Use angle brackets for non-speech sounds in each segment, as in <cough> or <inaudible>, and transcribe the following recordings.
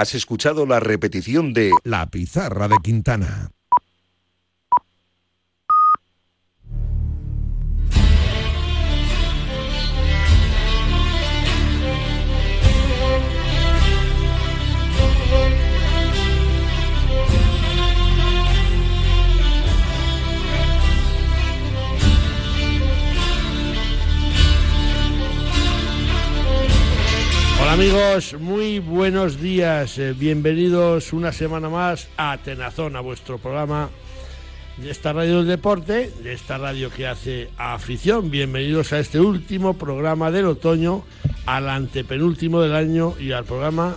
Has escuchado la repetición de La Pizarra de Quintana. Amigos, muy buenos días. Eh, bienvenidos una semana más a Tenazón, a vuestro programa de esta radio del deporte, de esta radio que hace afición. Bienvenidos a este último programa del otoño, al antepenúltimo del año y al programa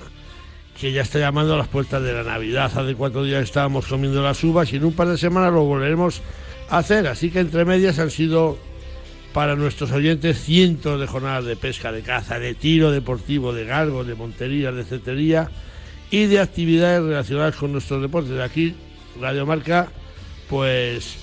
que ya está llamando a las puertas de la Navidad. Hace cuatro días estábamos comiendo las uvas y en un par de semanas lo volveremos a hacer. Así que entre medias han sido para nuestros oyentes cientos de jornadas de pesca, de caza, de tiro deportivo, de galgo, de montería, de cetería y de actividades relacionadas con nuestros deportes. De aquí, Radio Marca, pues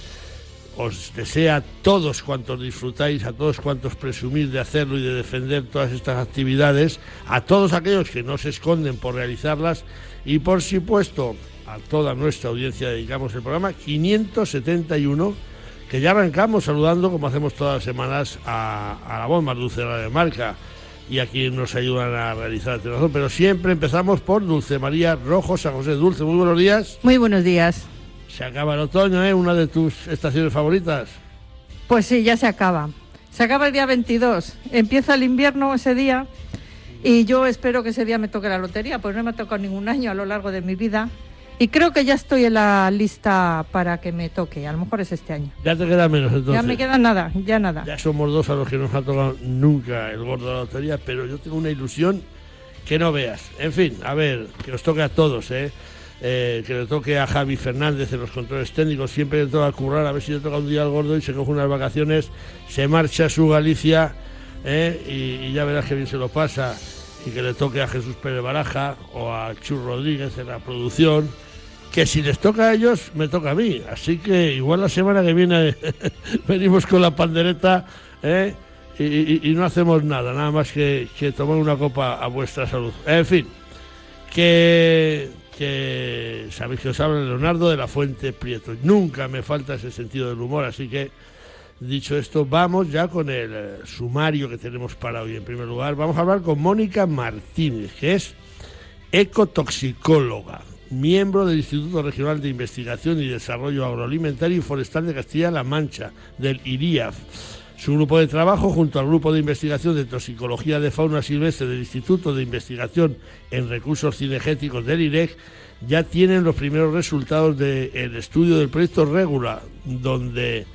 os desea a todos cuantos disfrutáis, a todos cuantos presumís de hacerlo y de defender todas estas actividades, a todos aquellos que no se esconden por realizarlas y por supuesto a toda nuestra audiencia dedicamos el programa 571 que ya arrancamos saludando, como hacemos todas las semanas, a, la voz más dulce de marca y a quienes nos ayudan a realizar el teléfono. Pero siempre empezamos por Dulce María Rojo, San José Dulce. Muy buenos días. Muy buenos días. Se acaba el otoño, ¿eh? Una de tus estaciones favoritas. Pues sí, ya se acaba. Se acaba el día 22. Empieza el invierno ese día y yo espero que ese día me toque la lotería, pues no me ha tocado ningún año a lo largo de mi vida. Y creo que ya estoy en la lista para que me toque. A lo mejor es este año. Ya te queda menos entonces. Ya me queda nada, ya nada. Ya somos dos a los que nos ha tocado nunca el gordo de la lotería, pero yo tengo una ilusión que no veas. En fin, a ver, que nos toque a todos, ¿eh? eh que le toque a Javi Fernández en los controles técnicos, siempre le toca currar, a ver si le toca un día al gordo y se coge unas vacaciones, se marcha a su Galicia ¿eh? y, y, ya verás que bien se lo pasa. Y que le toque a Jesús Pérez Baraja o a Chur Rodríguez en la producción que si les toca a ellos, me toca a mí. Así que igual la semana que viene <laughs> venimos con la pandereta ¿eh? y, no hacemos nada, nada más que, tomar una copa a vuestra salud. En fin, que, que sabéis que os habla Leonardo de la Fuente Prieto. Nunca me falta ese sentido del humor, así que dicho esto, vamos ya con el eh, sumario que tenemos para hoy. En primer lugar, vamos a hablar con Mónica Martínez, que es ecotoxicóloga miembro del Instituto Regional de Investigación y Desarrollo Agroalimentario y Forestal de Castilla-La Mancha, del IRIAF. Su grupo de trabajo, junto al Grupo de Investigación de Toxicología de Fauna Silvestre del Instituto de Investigación en Recursos Cinegéticos del IREC, ya tienen los primeros resultados del estudio del proyecto Regula, donde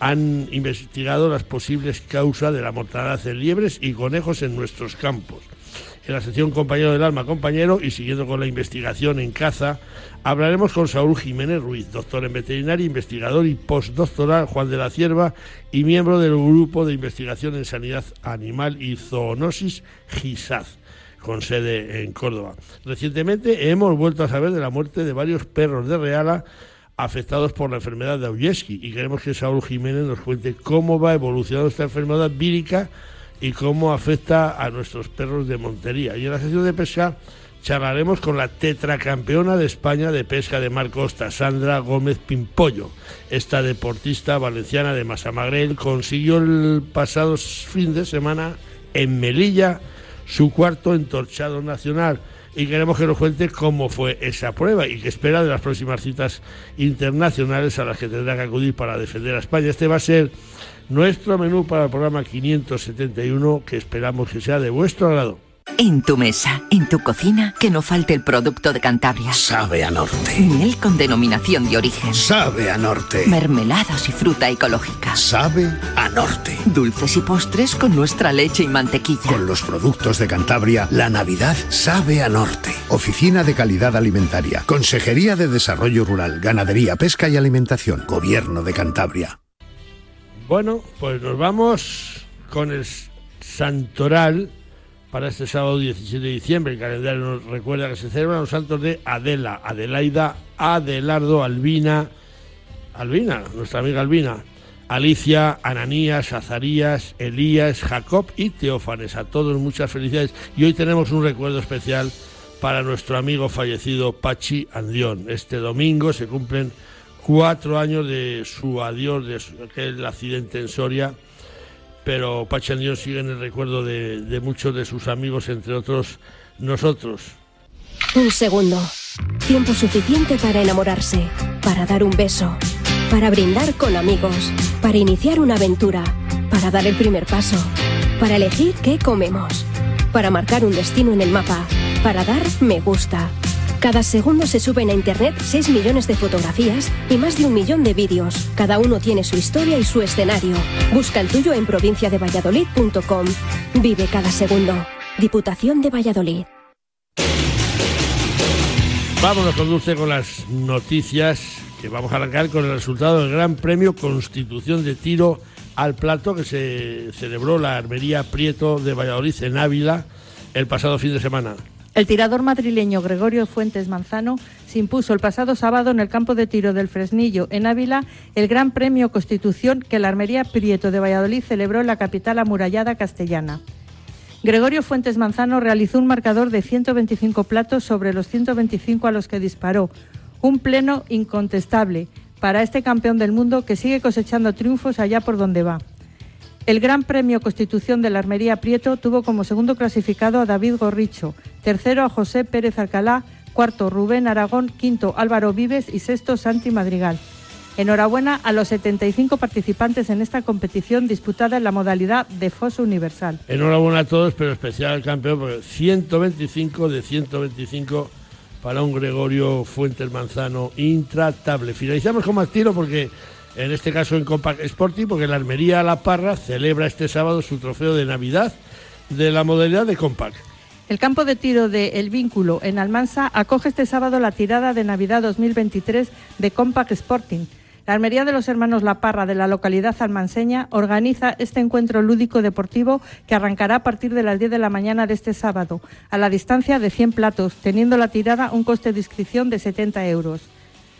han investigado las posibles causas de la mortalidad de liebres y conejos en nuestros campos en la sección Compañero del Alma, compañero, y siguiendo con la investigación en caza, hablaremos con Saúl Jiménez Ruiz, doctor en veterinaria, investigador y postdoctoral Juan de la Cierva y miembro del Grupo de Investigación en Sanidad Animal y Zoonosis GISAZ con sede en Córdoba. Recientemente hemos vuelto a saber de la muerte de varios perros de Reala afectados por la enfermedad de Auyeski y queremos que Saúl Jiménez nos cuente cómo va evolucionando esta enfermedad vírica y cómo afecta a nuestros perros de montería. Y en la sesión de pesca charlaremos con la tetracampeona de España de pesca de mar costa, Sandra Gómez Pimpollo. Esta deportista valenciana de Masamagrel consiguió el pasado fin de semana en Melilla su cuarto entorchado nacional y queremos que nos cuente cómo fue esa prueba y qué espera de las próximas citas internacionales a las que tendrá que acudir para defender a España. Este va a ser nuestro menú para el programa 571 que esperamos que sea de vuestro agrado. En tu mesa, en tu cocina, que no falte el producto de Cantabria. Sabe a norte. Miel con denominación de origen. Sabe a norte. Mermeladas y fruta ecológica. Sabe a norte. Dulces y postres con nuestra leche y mantequilla. Con los productos de Cantabria, la Navidad sabe a norte. Oficina de Calidad Alimentaria. Consejería de Desarrollo Rural, Ganadería, Pesca y Alimentación. Gobierno de Cantabria. Bueno, pues nos vamos con el santoral para este sábado 17 de diciembre. El calendario nos recuerda que se celebran los santos de Adela, Adelaida, Adelardo, Albina, Albina, nuestra amiga Albina, Alicia, Ananías, Azarías, Elías, Jacob y Teófanes. A todos muchas felicidades. Y hoy tenemos un recuerdo especial para nuestro amigo fallecido Pachi Andión. Este domingo se cumplen cuatro años de su adiós, de aquel accidente en Soria, pero Pachi Andión sigue en el recuerdo de muchos de sus amigos, entre otros nosotros. Un segundo. Tiempo suficiente para enamorarse, para dar un beso, para brindar con amigos, para iniciar una aventura, para dar el primer paso, para elegir qué comemos, para marcar un destino en el mapa, para dar me gusta. Cada segundo se suben a Internet 6 millones de fotografías y más de un millón de vídeos. Cada uno tiene su historia y su escenario. Busca el tuyo en provinciadevalladolid.com. Vive cada segundo. Diputación de Valladolid. Vámonos con Dulce con las noticias que vamos a arrancar con el resultado del Gran Premio Constitución de Tiro al Plato que se celebró la Armería Prieto de Valladolid en Ávila el pasado fin de semana. El tirador madrileño Gregorio Fuentes Manzano se impuso el pasado sábado en el campo de tiro del Fresnillo, en Ávila, el Gran Premio Constitución que la Armería Prieto de Valladolid celebró en la capital amurallada castellana. Gregorio Fuentes Manzano realizó un marcador de 125 platos sobre los 125 a los que disparó. Un pleno incontestable para este campeón del mundo que sigue cosechando triunfos allá por donde va. El Gran Premio Constitución de la Armería Prieto tuvo como segundo clasificado a David Gorricho, tercero a José Pérez Alcalá, cuarto Rubén Aragón, quinto Álvaro Vives y sexto Santi Madrigal. Enhorabuena a los 75 participantes en esta competición disputada en la modalidad de foso universal. Enhorabuena a todos, pero especial al campeón, porque 125 de 125 para un Gregorio Fuentes Manzano intratable. Finalizamos con más tiro porque en este caso en Compact Sporting, porque la Armería La Parra celebra este sábado su trofeo de Navidad de la modalidad de Compact. El campo de tiro de El Vínculo en Almansa acoge este sábado la tirada de Navidad 2023 de Compact Sporting. La Armería de los Hermanos La Parra de la localidad almanseña organiza este encuentro lúdico deportivo que arrancará a partir de las 10 de la mañana de este sábado, a la distancia de 100 platos, teniendo la tirada un coste de inscripción de 70 euros.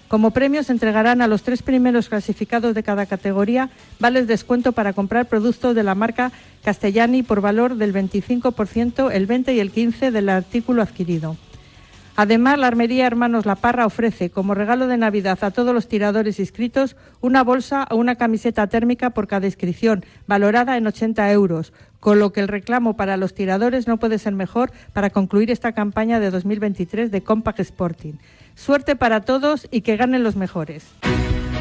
Como premio se entregarán a los tres primeros clasificados de cada categoría vales descuento para comprar productos de la marca Castellani por valor del 25%, el 20 y el 15 del artículo adquirido. Además, la Armería Hermanos La Parra ofrece como regalo de Navidad a todos los tiradores inscritos una bolsa o una camiseta térmica por cada inscripción, valorada en 80 euros, con lo que el reclamo para los tiradores no puede ser mejor para concluir esta campaña de 2023 de Compact Sporting. Suerte para todos y que ganen los mejores.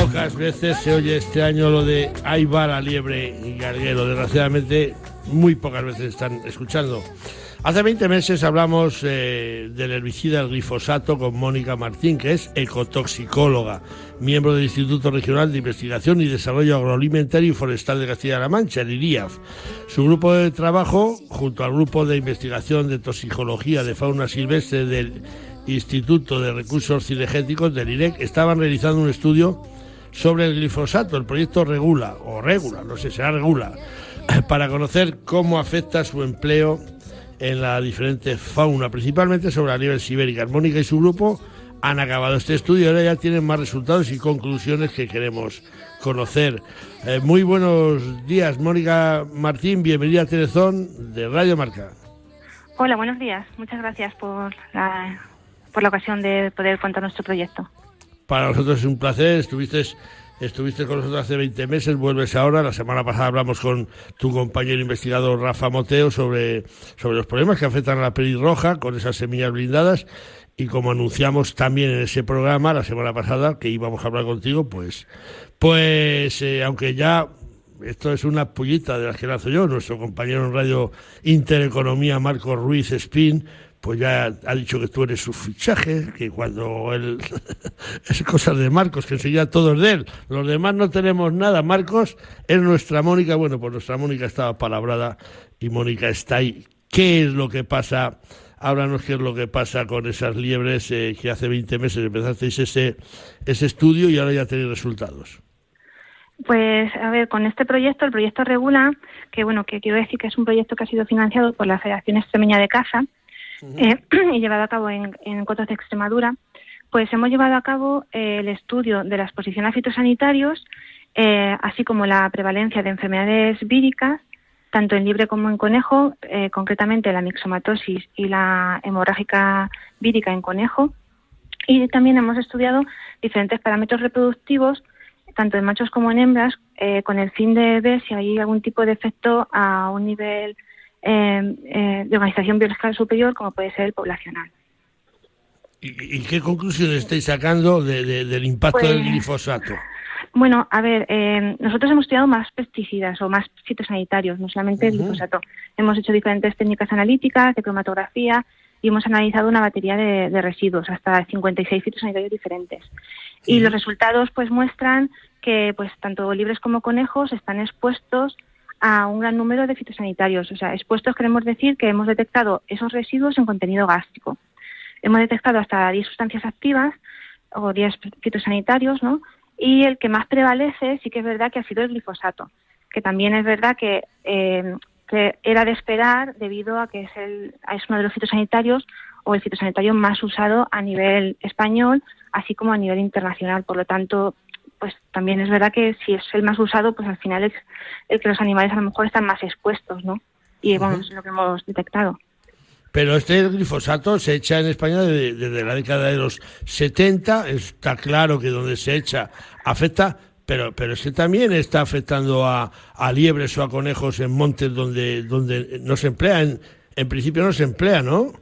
pocas veces se oye este año lo de ahí va la liebre y garguero. Desgraciadamente, muy pocas veces están escuchando. Hace 20 meses hablamos eh, del herbicida el glifosato con Mónica Martín, que es ecotoxicóloga, miembro del Instituto Regional de Investigación y Desarrollo Agroalimentario y Forestal de Castilla-La Mancha, el IRIAF. Su grupo de trabajo, junto al grupo de investigación de toxicología de fauna silvestre del Instituto de Recursos Cinegéticos del IREC, estaban realizando un estudio sobre el glifosato, el proyecto Regula, o Regula, no sé, será Regula, <laughs> para conocer cómo afecta su empleo en la diferente fauna, principalmente sobre la nieve ibérica. Mónica y su grupo han acabado este estudio ahora ya tienen más resultados y conclusiones que queremos conocer. Eh, muy buenos días, Mónica Martín, bienvenida a Telezón de Radio Marca. Hola, buenos días. Muchas gracias por la, por la ocasión de poder contar nuestro proyecto. Para nosotros es un placer, estuviste Estuviste con nosotros hace 20 meses, vuelves ahora. La semana pasada hablamos con tu compañero investigador Rafa Moteo sobre, sobre los problemas que afectan a la pelirroja con esas semillas blindadas. Y como anunciamos también en ese programa la semana pasada que íbamos a hablar contigo, pues, Pues eh, aunque ya esto es una pullita de las que lanzo yo, nuestro compañero en Radio Intereconomía, Marco Ruiz Espín, pues ya ha dicho que tú eres su fichaje, que cuando él... <laughs> es cosas de Marcos, que enseguida todo es de él. Los demás no tenemos nada. Marcos es nuestra Mónica. Bueno, pues nuestra Mónica estaba palabrada y Mónica está ahí. ¿Qué es lo que pasa? Háblanos qué es lo que pasa con esas liebres eh, que hace 20 meses empezasteis ese, ese estudio y ahora ya tenéis resultados. Pues, a ver, con este proyecto, el proyecto Regula, que bueno, que quiero decir que es un proyecto que ha sido financiado por la Federación Extremeña de Caza eh, <clears throat> y llevado a cabo en, en de Extremadura, pues hemos llevado a cabo eh, el estudio de la exposición a fitosanitarios, eh, así como la prevalencia de enfermedades víricas, tanto en libre como en conejo, eh, concretamente la mixomatosis y la hemorrágica vírica en conejo. Y también hemos estudiado diferentes parámetros reproductivos tanto en machos como en hembras, eh, con el fin de ver si hay algún tipo de efecto a un nivel eh, eh, de organización biológica superior, como puede ser el poblacional. ¿Y, y qué conclusiones estáis sacando de- de- del impacto Pues- del glifosato? Bueno, a ver, eh, nosotros hemos estudiado más pesticidas o más fitosanitarios, no solamente el glifosato. Hemos hecho diferentes técnicas analíticas, de cromatografía, y hemos analizado una batería de, de residuos, hasta 56 fitosanitarios diferentes. Y los resultados pues muestran que pues tanto libres como conejos están expuestos a un gran número de fitosanitarios. O sea, expuestos queremos decir que hemos detectado esos residuos en contenido gástrico. Hemos detectado hasta 10 sustancias activas o 10 fitosanitarios, ¿no? Y el que más prevalece sí que es verdad que ha sido el glifosato, que también es verdad que, eh, que era de esperar debido a que es, el, es uno de los fitosanitarios o el fitosanitario más usado a nivel español, así como a nivel internacional. Por lo tanto, pues también es verdad que si es el más usado, pues al final es el que los animales a lo mejor están más expuestos, ¿no? Y vamos, es lo que hemos detectado. Pero este glifosato se echa en España de- desde la década de los 70. Está claro que donde se echa afecta, pero, pero es que también está afectando a, a liebres o a conejos en montes donde, donde no se emplea. En, en principio no se emplea, ¿no?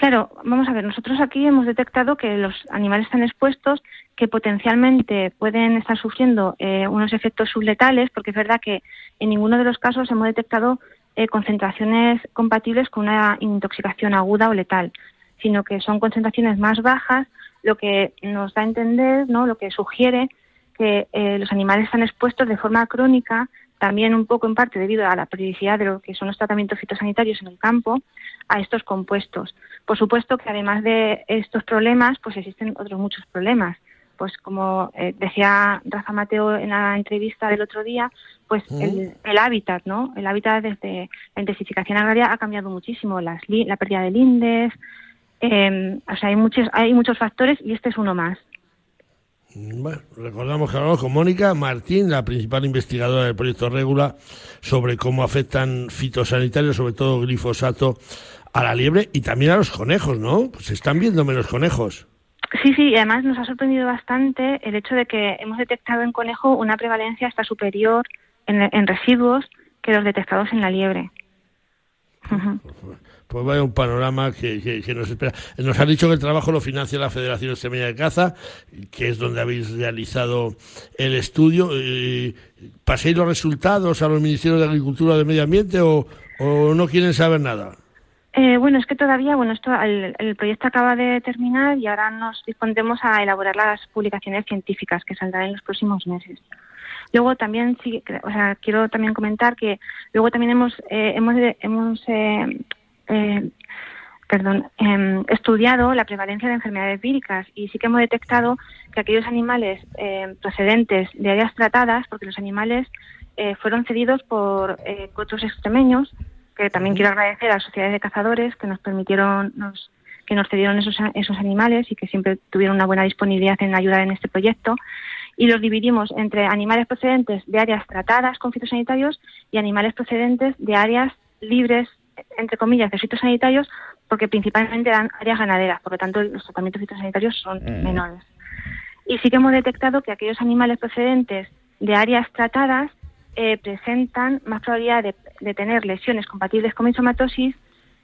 Claro, vamos a ver, nosotros aquí hemos detectado que los animales están expuestos, que potencialmente pueden estar sufriendo eh, unos efectos subletales, porque es verdad que en ninguno de los casos hemos detectado eh, concentraciones compatibles con una intoxicación aguda o letal, sino que son concentraciones más bajas, lo que nos da a entender, ¿no? lo que sugiere que eh, los animales están expuestos de forma crónica, también un poco en parte debido a la periodicidad de lo que son los tratamientos fitosanitarios en el campo, a estos compuestos. Por supuesto que además de estos problemas, pues existen otros muchos problemas. Pues como eh, decía Rafa Mateo en la entrevista del otro día, pues Mm. el, el hábitat, ¿no? El hábitat desde la intensificación agraria ha cambiado muchísimo, las la pérdida de lindes, eh, o sea, hay muchos, hay muchos factores y este es uno más. Bueno, recordamos que hablamos con Mónica Martín, la principal investigadora del proyecto Regula, sobre cómo afectan fitosanitarios, sobre todo glifosato, a la liebre y también a los conejos, ¿no? Pues se están viendo menos conejos. Sí, sí, y además nos ha sorprendido bastante el hecho de que hemos detectado en conejo una prevalencia hasta superior en, en residuos que los detectados en la liebre. Ujú. Pues vaya un panorama que, que- que nos espera. Nos ha dicho que el trabajo lo financia la Federación Extremeña de Caza, que es donde habéis realizado el estudio. Eh, ¿Paséis los resultados a los Ministerios de Agricultura o de Medio Ambiente o, o no quieren saber nada? Eh, bueno, es que todavía, bueno, esto, el, el proyecto acaba de terminar y ahora nos dispondremos a elaborar las publicaciones científicas que saldrán en los próximos meses. Luego también, sí, o sea, quiero también comentar que luego también hemos, eh, hemos, hemos eh, eh, perdón, em, estudiado la prevalencia de enfermedades víricas y sí que hemos detectado que aquellos animales eh, procedentes de áreas tratadas, porque los animales eh, fueron cedidos por eh, cotos extremeños, que también quiero agradecer a las sociedades de cazadores que nos permitieron, nos, que nos cedieron esos, esos animales y que siempre tuvieron una buena disponibilidad en ayudar en este proyecto. Y los dividimos entre animales procedentes de áreas tratadas con fitosanitarios y animales procedentes de áreas libres, entre comillas, de fitosanitarios, porque principalmente eran áreas ganaderas, por lo tanto los tratamientos fitosanitarios son menores. Y sí que hemos detectado que aquellos animales procedentes de áreas tratadas eh, presentan más probabilidad de, de tener lesiones compatibles con mixomatosis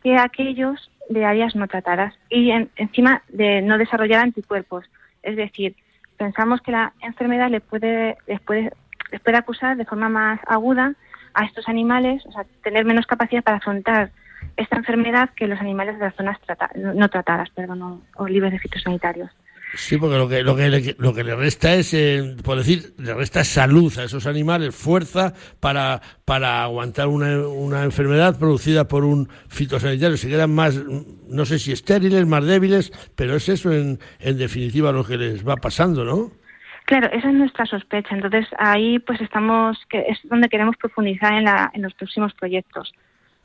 que aquellos de áreas no tratadas y en- encima de no desarrollar anticuerpos. Es decir, pensamos que la enfermedad le puede, les puede, les puede acusar de forma más aguda a estos animales, o sea, tener menos capacidad para afrontar esta enfermedad que los animales de las zonas no tratadas, perdón, o, libres de fitosanitarios. Sí, porque lo que, lo que, le, lo que le resta es, eh, por decir, le resta salud a esos animales, fuerza para, para aguantar una, una enfermedad producida por un fitosanitario. Se quedan más, no sé si estériles, más débiles, pero es eso en, en definitiva lo que les va pasando, ¿no? Claro, esa es nuestra sospecha. Entonces ahí pues estamos, que es donde queremos profundizar en, la, en los próximos proyectos.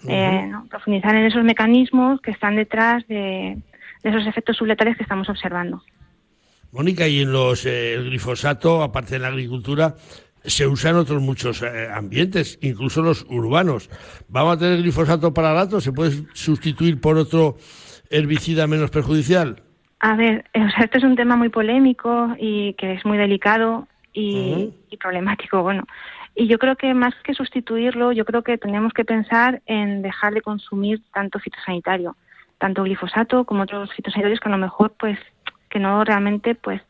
Eh, ¿no? Profundizar en esos mecanismos que están detrás de, de esos efectos subletales que estamos observando. Mónica, y en los eh, el glifosato, aparte de la agricultura, se usa en otros muchos eh, ambientes, incluso los urbanos. ¿Vamos a tener glifosato para rato? ¿Se puede sustituir por otro herbicida menos perjudicial? A ver, eh, o sea, este es un tema muy polémico y que es muy delicado y, problemático, bueno. Y yo creo que más que sustituirlo, yo creo que tenemos que pensar en dejar de consumir tanto fitosanitario, tanto glifosato como otros fitosanitarios que a lo mejor, pues, que no realmente, pues,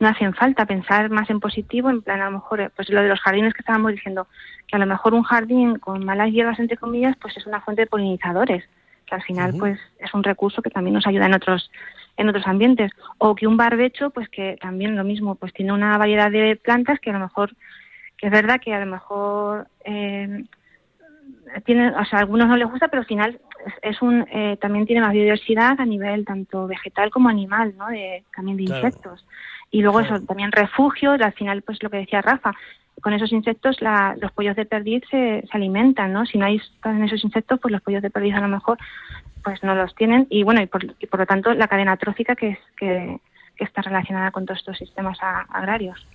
no hacen falta. Pensar más en positivo, en plan, a lo mejor, eh, pues lo de los jardines que estábamos diciendo, que a lo mejor un jardín con malas hierbas, entre comillas, pues es una fuente de polinizadores, que al final, pues, es un recurso que también nos ayuda en otros en otros ambientes o que un barbecho pues que también lo mismo pues tiene una variedad de plantas que a lo mejor que es verdad que a lo mejor eh, tiene o sea a algunos no les gusta pero al final es, un eh, también tiene más biodiversidad a nivel tanto vegetal como animal no de también de Claro. insectos y luego Claro. eso también refugio y al final pues lo que decía Rafa con esos insectos la- los pollos de perdiz se, se alimentan no si no hay esos insectos pues los pollos de perdiz a lo mejor pues no los tienen y bueno y por, y por lo tanto la cadena trófica que es que, que está relacionada con todos estos sistemas a- agrarios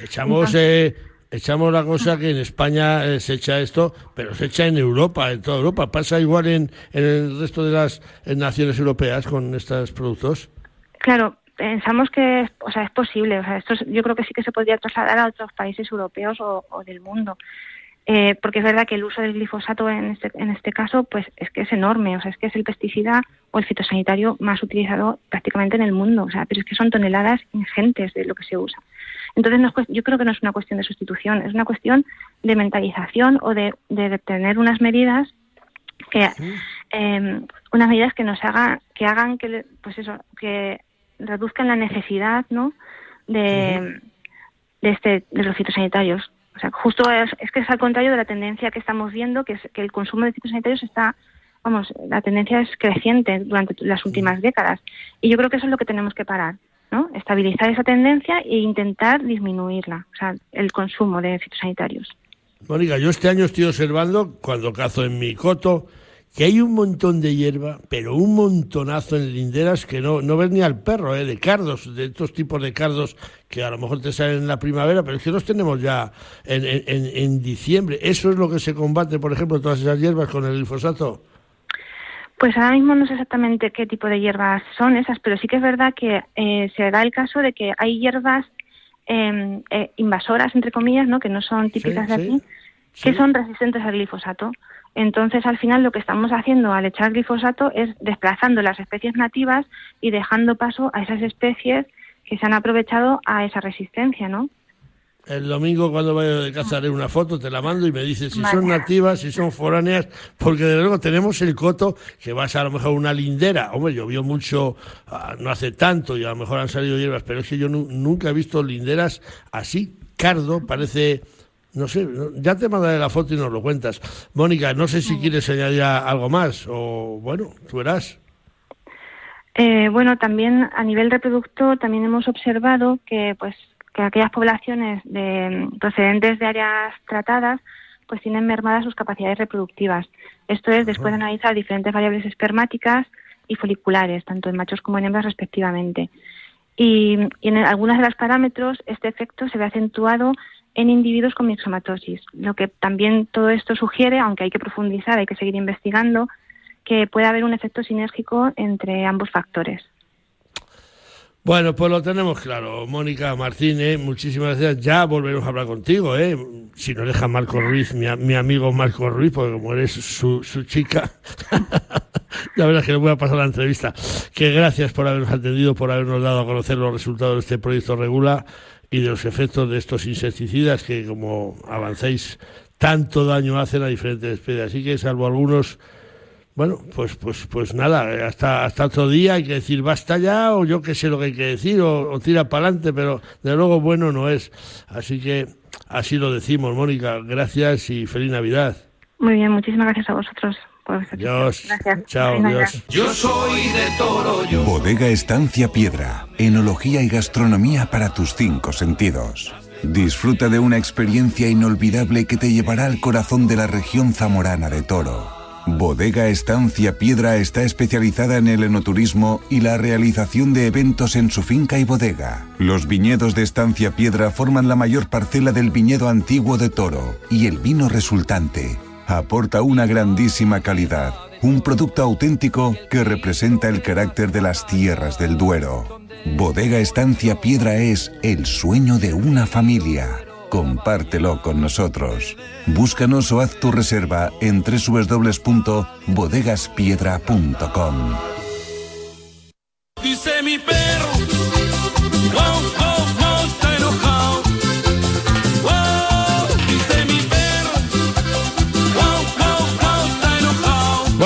Echamos, eh, echamos la cosa que en España eh, se echa esto, pero se echa en Europa, en toda Europa. ¿Pasa igual en, en el resto de las eh, naciones europeas con estos productos? claro pensamos que es- o sea es posible o sea esto es- yo creo que sí que se podría trasladar a otros países europeos o, o del mundo. Eh, porque es verdad que el uso del glifosato en este, en este caso pues es que es enorme o sea es que es el pesticida o el fitosanitario más utilizado prácticamente en el mundo o sea pero es que son toneladas ingentes de lo que se usa. Entonces, no es yo creo que no es una cuestión de sustitución, es una cuestión de mentalización o de, de, tener unas medidas que eh, unas medidas que nos hagan que hagan que pues eso que reduzcan la necesidad no de, de este de los fitosanitarios o sea justo es, es que es al contrario de la tendencia que estamos viendo que es que el consumo de fitosanitarios está vamos la tendencia es creciente durante las últimas décadas. Y yo creo que eso es lo que tenemos que parar ¿no? estabilizar esa tendencia e intentar disminuirla o sea el consumo de fitosanitarios Mónica, yo este año estoy observando, cuando cazo en mi coto, que hay un montón de hierba, pero un montonazo en linderas que no, no ves ni al perro, ¿eh? de cardos, de estos tipos de cardos que a lo mejor te salen en la primavera, pero es que los tenemos ya en, en- en- diciembre. ¿Eso es lo que se combate, por ejemplo, todas esas hierbas con el glifosato? Pues ahora mismo no sé exactamente qué tipo de hierbas son esas, pero sí que es verdad que eh, se da el caso de que hay hierbas eh, eh, invasoras, entre comillas, ¿no? que no son típicas de aquí, sí. que son resistentes al glifosato. Entonces, al final, lo que estamos haciendo al echar glifosato es desplazando las especies nativas y dejando paso a esas especies que se han aprovechado a esa resistencia, ¿no? El domingo cuando vaya de caza haré una foto, te la mando y me dices si Vale. son nativas, si son foráneas, porque de luego tenemos el coto que vas a, a lo mejor una lindera. Hombre, llovió mucho ah, no hace tanto y a lo mejor han salido hierbas, pero es que yo nu- nunca he visto linderas así. Cardo parece, no sé, ya te mandaré la foto y nos lo cuentas. Mónica, no sé si quieres añadir algo más o bueno, tú verás. Eh, bueno, también a nivel reproductor también hemos observado que pues que aquellas poblaciones de, procedentes de áreas tratadas pues tienen mermadas sus capacidades reproductivas. Esto es después de analizar diferentes variables espermáticas y foliculares, tanto en machos como en hembras respectivamente. Y, y en algunos de los parámetros este efecto se ve acentuado en individuos con mixomatosis, lo que también todo esto sugiere, aunque hay que profundizar, hay que seguir investigando, que puede haber un efecto sinérgico entre ambos factores. Bueno, pues lo tenemos claro. Mónica Martínez, muchísimas gracias. Ya volveremos a hablar contigo, ¿eh? Si nos deja Marco Ruiz, mi, mi amigo Marco Ruiz, porque como eres su, su chica, <laughs> Ya verás que le voy a pasar la entrevista. Que gracias por habernos atendido, por habernos dado a conocer los resultados de este proyecto Regula y de los efectos de estos insecticidas que, como avancéis, tanto daño hacen a diferentes especies. Así que, salvo algunos, bueno, pues, pues, pues nada, hasta, hasta otro día hay que decir basta ya, o yo qué sé lo que hay que decir, o, o tira para adelante, pero de luego bueno no es. Así que así lo decimos, Mónica. Gracias y feliz Navidad. Muy bien, muchísimas gracias a vosotros. Por el servicio. Dios. Gracias. Chao. Dios. Yo soy de toro, yo. Bodega Estancia Piedra. Enología y gastronomía para tus cinco sentidos. Disfruta de una experiencia inolvidable que te llevará al corazón de la región zamorana de Toro. Bodega Estancia Piedra está especializada en el enoturismo y la realización de eventos en su finca y bodega. Los viñedos de Estancia Piedra forman la mayor parcela del viñedo antiguo de Toro y el vino resultante aporta una grandísima calidad, un producto auténtico que representa el carácter de las tierras del Duero. Bodega Estancia Piedra es el sueño de una familia. Compártelo con nosotros. Búscanos o haz tu reserva en www.bodegaspiedra.com.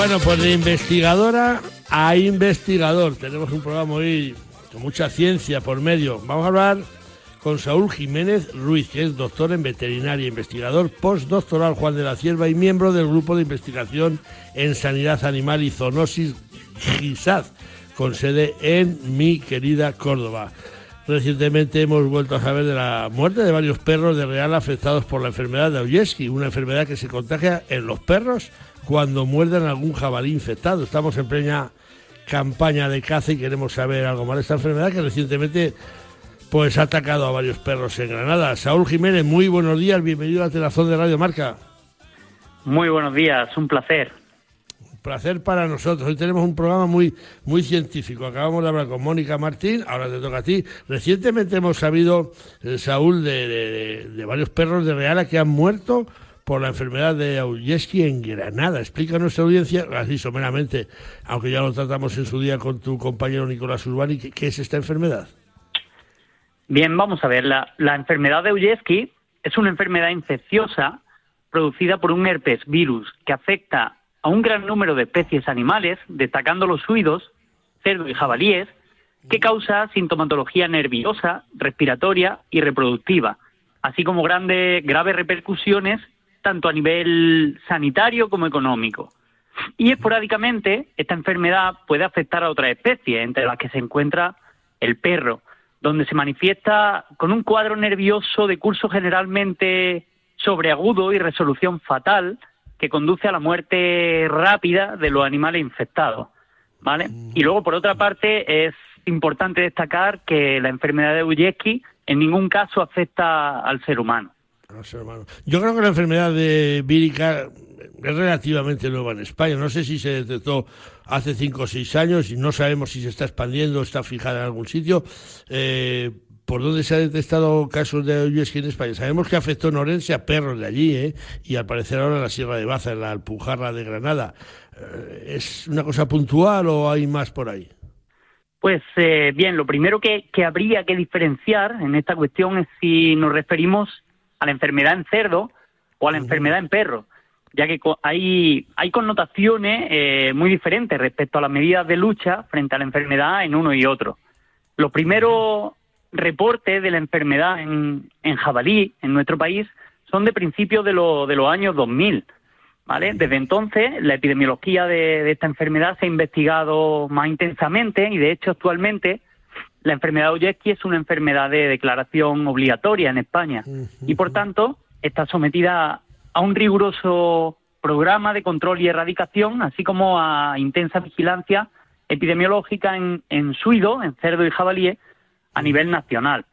Bueno, pues de investigadora a investigador. Tenemos un programa hoy con mucha ciencia por medio. Vamos a hablar con Saúl Jiménez Ruiz, que es doctor en veterinaria, investigador postdoctoral Juan de la Cierva y miembro del grupo de investigación en sanidad animal y zoonosis GISAD, con sede en mi querida Córdoba. Recientemente hemos vuelto a saber de la muerte de varios perros de Real afectados por la enfermedad de Oyeski, una enfermedad que se contagia en los perros cuando muerden algún jabalí infectado. Estamos en plena campaña de caza y queremos saber algo más de esta enfermedad que recientemente pues ha atacado a varios perros en Granada. Saúl Jiménez, muy buenos días, bienvenido a Telazón de Radio Marca. Muy buenos días, un placer. Un placer para nosotros. Hoy tenemos un programa muy, muy científico. Acabamos de hablar con Mónica Martín, ahora te toca a ti. Recientemente hemos sabido, eh, Saúl, de, de- de varios perros de Reala que han muerto por la enfermedad de Auyeski en Granada. Explica a nuestra audiencia, así someramente, aunque ya lo tratamos en su día con tu compañero Nicolás Urbani, ¿qué, es esta enfermedad? Bien, vamos a ver. La, enfermedad de Uyeski es una enfermedad infecciosa producida por un herpes virus que afecta a un gran número de especies animales, destacando los suidos, cerdo y jabalíes, que causa sintomatología nerviosa, respiratoria y reproductiva, así como grandes, graves repercusiones tanto a nivel sanitario como económico. Y esporádicamente esta enfermedad puede afectar a otras especies, entre las que se encuentra el perro, donde se manifiesta con un cuadro nervioso de curso generalmente sobreagudo y resolución fatal que conduce a la muerte rápida de los animales infectados. ¿vale? Y luego, por otra parte, es importante destacar que la enfermedad de Uyeski en ningún caso afecta al ser humano. Yo creo que la enfermedad de vírica es relativamente nueva en España. No sé si se detectó hace cinco o seis años y no sabemos si se está expandiendo o está fijada en algún sitio. Eh, ¿Por dónde se ha detectado casos de Oyeski en España? Sabemos que afectó en Orense a perros de allí, ¿eh? y al parecer ahora la Sierra de Baza, en la Alpujarra de Granada. Eh, ¿Es una cosa puntual o hay más por ahí? Pues eh, bien, lo primero que habría que diferenciar en esta cuestión es si nos referimos a la enfermedad en cerdo o a la enfermedad en perro, ya que hay, hay connotaciones eh, muy diferentes respecto a las medidas de lucha frente a la enfermedad en uno y otro. Los primeros reportes de la enfermedad en, en jabalí en nuestro país son de principios de, lo- de los años 2000. ¿Vale? Desde entonces, la epidemiología de, de esta enfermedad se ha investigado más intensamente y, de hecho, actualmente la enfermedad de Oyeski es una enfermedad de declaración obligatoria en España y, por tanto, está sometida a un riguroso programa de control y erradicación, así como a intensa vigilancia epidemiológica en, en suido, en cerdo y jabalíes, a nivel nacional.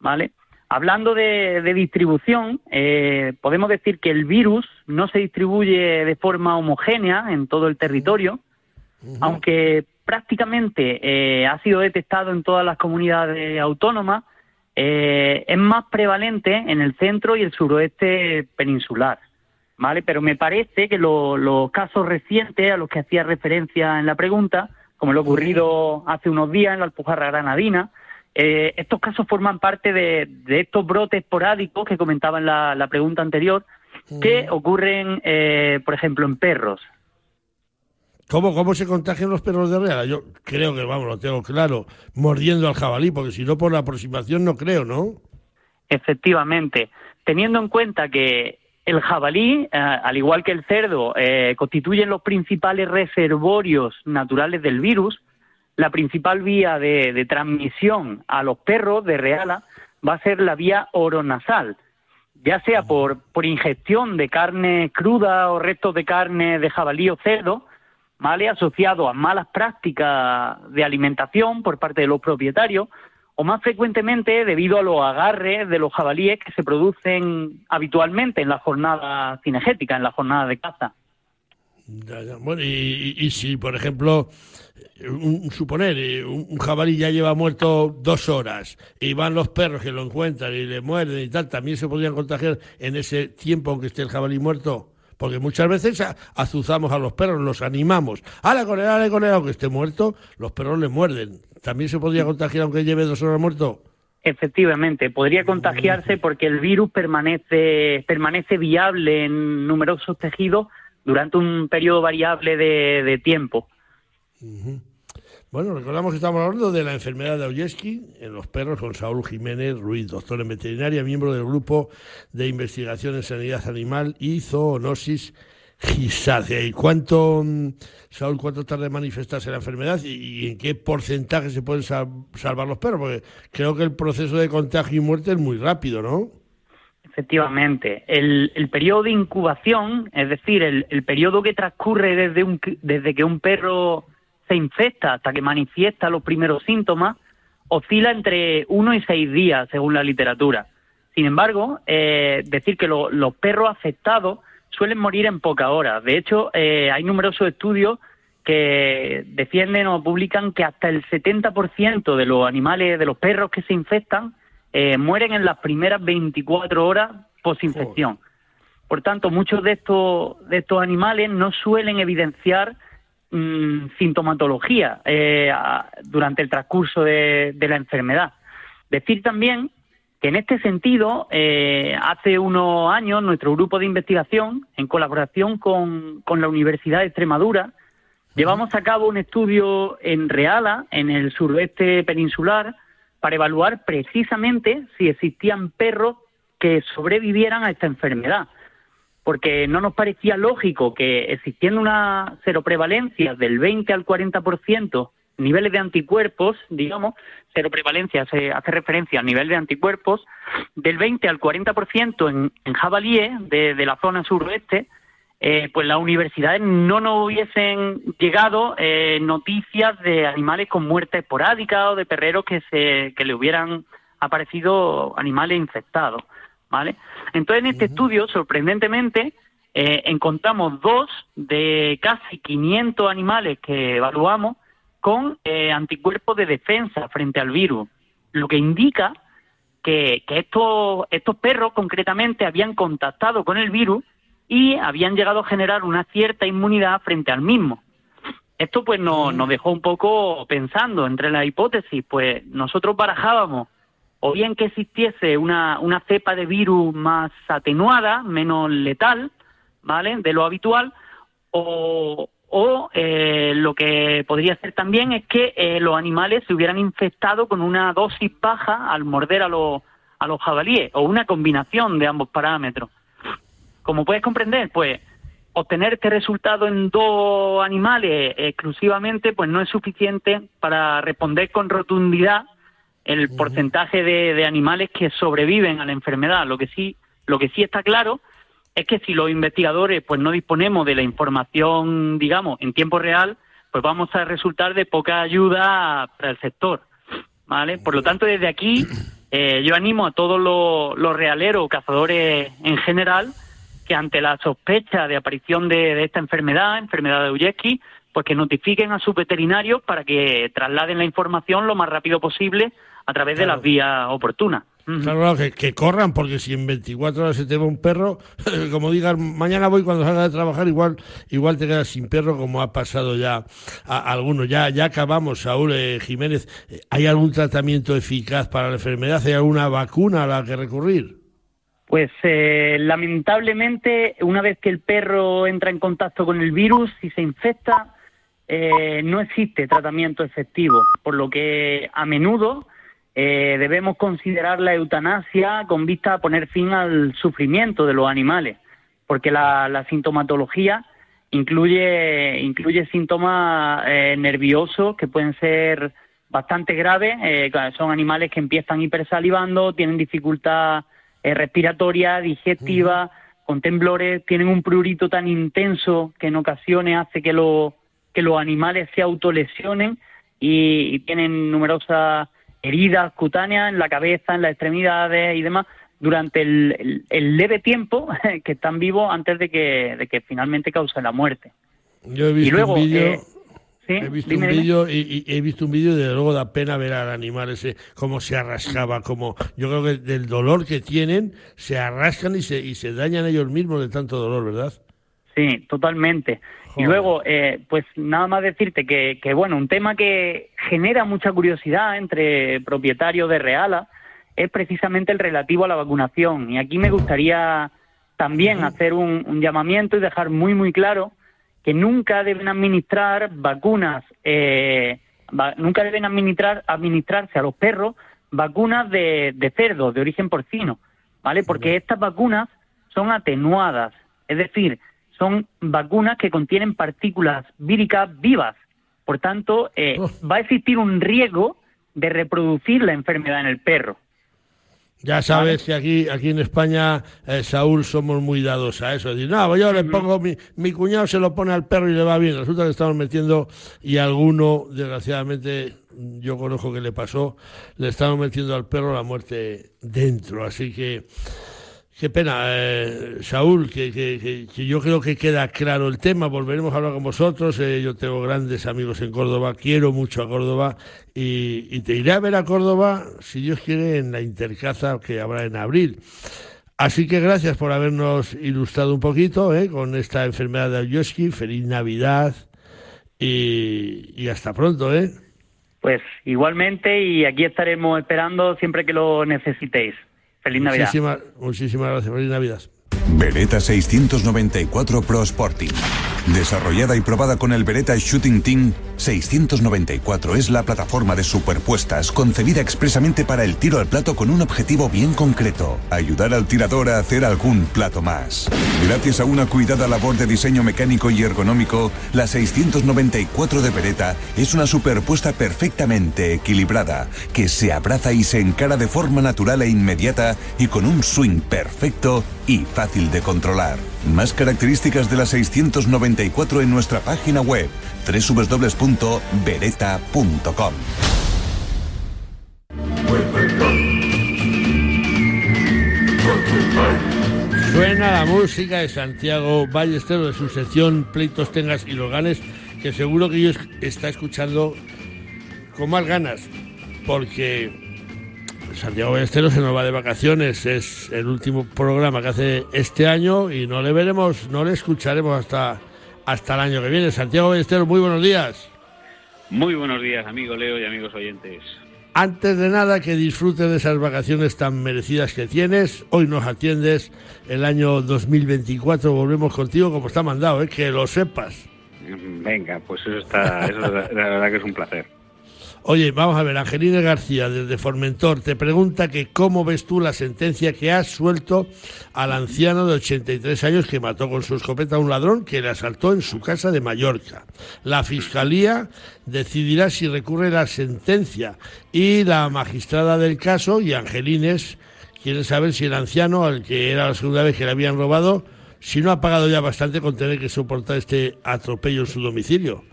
¿Vale? Hablando de, de distribución, eh, podemos decir que el virus no se distribuye de forma homogénea en todo el territorio, aunque prácticamente eh, ha sido detectado en todas las comunidades autónomas, eh, es más prevalente en el centro y el suroeste peninsular. ¿vale? Pero me parece que lo- los casos recientes a los que hacía referencia en la pregunta, como lo ocurrido hace unos días en la Alpujarra Granadina, eh, estos casos forman parte de, de estos brotes esporádicos que comentaba en la, la pregunta anterior, que ocurren, eh, por ejemplo, en perros. ¿Cómo, ¿Cómo se contagian los perros de Reala? Yo creo que, vamos, lo tengo claro, mordiendo al jabalí, porque si no por la aproximación no creo, ¿no? Efectivamente, teniendo en cuenta que el jabalí, eh, al igual que el cerdo, eh, constituyen los principales reservorios naturales del virus, la principal vía de, de transmisión a los perros de Reala va a ser la vía oronasal, ya sea por, por ingestión de carne cruda o restos de carne de jabalí o cerdo, ¿vale? asociado a malas prácticas de alimentación por parte de los propietarios, o más frecuentemente debido a los agarres de los jabalíes que se producen habitualmente en la jornada cinegética, en la jornada de caza. Bueno, y, y- si, por ejemplo, un, suponer, eh, un, jabalí ya lleva muerto dos horas y van los perros que lo encuentran y le muerden y tal, ¿también se podrían contagiar en ese tiempo que esté el jabalí muerto? Porque muchas veces azuzamos a los perros, los animamos. ¡Ale con él, ale con él! Aunque esté muerto, los perros le muerden. ¿También se podría contagiar aunque lleve dos horas muerto? Efectivamente, podría contagiarse porque el virus permanece, permanece viable en numerosos tejidos durante un periodo variable de, de tiempo. Bueno, recordamos que estamos hablando de la enfermedad de Oyeski en los perros con Saúl Jiménez Ruiz, doctor en veterinaria, miembro del grupo de investigación en sanidad animal y zoonosis gisácea. ¿Y cuánto, mm, Saúl, cuánto tarda en manifestarse la enfermedad y, y en qué porcentaje se pueden sal- salvar los perros? Porque creo que el proceso de contagio y muerte es muy rápido, ¿no? Efectivamente, el, periodo de incubación, es decir, el, el periodo que transcurre desde, un, desde que un perro se infecta hasta que manifiesta los primeros síntomas, oscila entre uno y seis días, según la literatura. Sin embargo, eh, decir que lo- los perros afectados suelen morir en pocas horas. De hecho, eh, hay numerosos estudios que defienden o publican que hasta el 70% de los animales, de los perros que se infectan, eh, mueren en las primeras 24 horas post-infección. Por tanto, muchos de estos, de estos animales no suelen evidenciar mm, sintomatología eh, a- durante el transcurso de, de la enfermedad. Decir también que en este sentido, eh, hace unos años nuestro grupo de investigación, en colaboración con, con la Universidad de Extremadura, llevamos a cabo un estudio en Reala, en el suroeste peninsular, para evaluar precisamente si existían perros que sobrevivieran a esta enfermedad porque no nos parecía lógico que existiendo una seroprevalencia del 20 al 40%, niveles de anticuerpos, digamos, seroprevalencia se hace referencia al nivel de anticuerpos, del 20 al 40% en, en jabalíes de, de la zona suroeste, eh, pues las universidades no nos hubiesen llegado eh, noticias de animales con muerte esporádica o de perreros que, se, que le hubieran aparecido animales infectados. ¿Vale? Entonces, en este estudio, sorprendentemente, eh, encontramos dos de casi 500 animales que evaluamos con eh, anticuerpos de defensa frente al virus, lo que indica que, que estos, estos perros concretamente habían contactado con el virus y habían llegado a generar una cierta inmunidad frente al mismo. Esto pues nos, nos dejó un poco pensando entre la hipótesis, pues nosotros barajábamos o bien que existiese una, una cepa de virus más atenuada, menos letal, ¿vale? De lo habitual, o, eh, lo que podría ser también es que eh, los animales se hubieran infectado con una dosis baja al morder a los, a los jabalíes, o una combinación de ambos parámetros. Como puedes comprender, pues obtener este resultado en dos animales exclusivamente, pues no es suficiente para responder con rotundidad el porcentaje de, de animales que sobreviven a la enfermedad. Lo que sí, lo que sí está claro es que si los investigadores pues no disponemos de la información, digamos, en tiempo real, pues vamos a resultar de poca ayuda para el sector. ¿Vale? Por lo tanto, desde aquí <clears throat> eh, yo animo a todos los, los realeros, cazadores en general, que ante la sospecha de aparición de, de esta enfermedad, enfermedad de Uyeski, pues que notifiquen a sus veterinarios para que trasladen la información lo más rápido posible a través de las vías oportunas. Claro, claro, que, que corran, porque si en 24 horas se te va un perro, <laughs> como digas, mañana voy cuando salga de trabajar, igual igual te quedas sin perro, como ha pasado ya a, a algunos. Ya, ya acabamos, Saúl eh, Jiménez. Eh, ¿Hay algún tratamiento eficaz para la enfermedad? ¿Hay alguna vacuna a la que recurrir? Pues eh, lamentablemente, una vez que el perro entra en contacto con el virus y se infecta, eh, no existe tratamiento efectivo, por lo que a menudo eh, debemos considerar la eutanasia con vista a poner fin al sufrimiento de los animales, porque la, la sintomatología incluye, incluye síntomas eh, nerviosos que pueden ser bastante graves. eh, son animales que empiezan hipersalivando, tienen dificultad eh, respiratoria, digestiva, con temblores, tienen un prurito tan intenso que en ocasiones hace que, lo- que los animales se autolesionen y, y tienen numerosas heridas cutáneas en la cabeza, en las extremidades y demás durante el, el- el leve tiempo <laughs> que están vivos antes de que, de que finalmente causen la muerte. Yo he visto luego, un vídeo. eh, sí, He visto dime, un vídeo y, y he visto un vídeo y desde luego da pena ver al animal ese cómo se arrascaba, como yo creo que del dolor que tienen se arrascan y se y se dañan ellos mismos de tanto dolor, ¿verdad? Sí, totalmente. Y luego, eh, pues nada más decirte que, que, bueno, un tema que genera mucha curiosidad entre propietarios de Reala es precisamente el relativo a la vacunación. Y aquí me gustaría también hacer un, un llamamiento y dejar muy, muy claro que nunca deben administrar vacunas, eh, va- nunca deben administrar, administrarse a los perros vacunas de, de cerdo, de origen porcino, ¿vale? Porque estas vacunas son atenuadas, es decir, son vacunas que contienen partículas víricas vivas. Por tanto, eh, va a existir un riesgo de reproducir la enfermedad en el perro. Ya sabes que aquí aquí en España, eh, Saúl, somos muy dados a eso. Es decir, no, pues yo le pongo, mi, mi cuñado se lo pone al perro y le va bien. Resulta que estamos metiendo, y alguno, desgraciadamente, yo conozco que le pasó, le estamos metiendo al perro la muerte dentro. Así que, qué pena, eh, Saúl, que, que, que- yo creo que queda claro el tema. Volveremos a hablar con vosotros. eh, yo tengo grandes amigos en Córdoba, quiero mucho a Córdoba y, y te iré a ver a Córdoba, si Dios quiere, en la intercaza que habrá en abril. Así que gracias por habernos ilustrado un poquito eh, con esta enfermedad de Alyoski. Feliz Navidad y, y hasta pronto, ¿eh? Pues igualmente, y aquí estaremos esperando siempre que lo necesitéis. Feliz Navidad. Muchísimas, muchísimas gracias. Feliz Navidad. Beretta 694 Pro Sporting. Desarrollada y probada con el Beretta Shooting Team, 694 es la plataforma de superpuestas concebida expresamente para el tiro al plato con un objetivo bien concreto, ayudar al tirador a hacer algún plato más. Gracias a una cuidada labor de diseño mecánico y ergonómico, la 694 de Beretta es una superpuesta perfectamente equilibrada, que se abraza y se encara de forma natural e inmediata y con un swing perfecto y fácil de controlar. Más características de la 694 en nuestra página web www.beretta.com. Suena la música de Santiago Ballesteros de su sección Pleitos Tengas y los Ganes, que seguro que ellos está escuchando con más ganas, porque Santiago Ballesteros se nos va de vacaciones, es el último programa que hace este año y no le veremos, no le escucharemos hasta, hasta el año que viene. Santiago Ballesteros, muy buenos días. Muy buenos días, amigo Leo y amigos oyentes. Antes de nada, que disfrutes de esas vacaciones tan merecidas que tienes. Hoy nos atiendes el año 2024. Volvemos contigo como está mandado, ¿eh? que lo sepas. Venga, pues eso está, eso la, la verdad que es un placer. Oye, vamos a ver, Angelina García desde Formentor te pregunta que cómo ves tú la sentencia que has suelto al anciano de 83 años que mató con su escopeta a un ladrón que le asaltó en su casa de Mallorca. La Fiscalía decidirá si recurre la sentencia y la magistrada del caso y Angelines quieren saber si el anciano, al que era la segunda vez que le habían robado, si no ha pagado ya bastante con tener que soportar este atropello en su domicilio.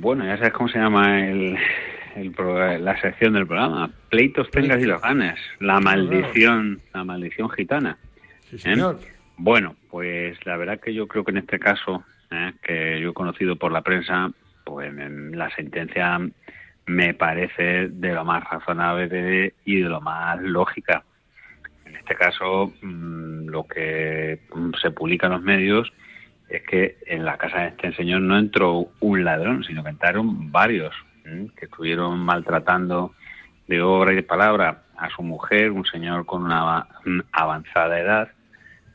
Bueno, ya sabes cómo se llama el, el pro- la sección del programa. Pleitos tengas y los ganes. La maldición, la maldición gitana. Sí, ¿Eh? señor. Bueno, pues la verdad que yo creo que en este caso, ¿eh? que yo he conocido por la prensa, pues la sentencia me parece de lo más razonable y de lo más lógica. En este caso, mm, lo que mm, se publica en los medios es que en la casa de este señor no entró un ladrón, sino que entraron varios que estuvieron maltratando de obra y de palabra a su mujer, un señor con una ava- avanzada edad,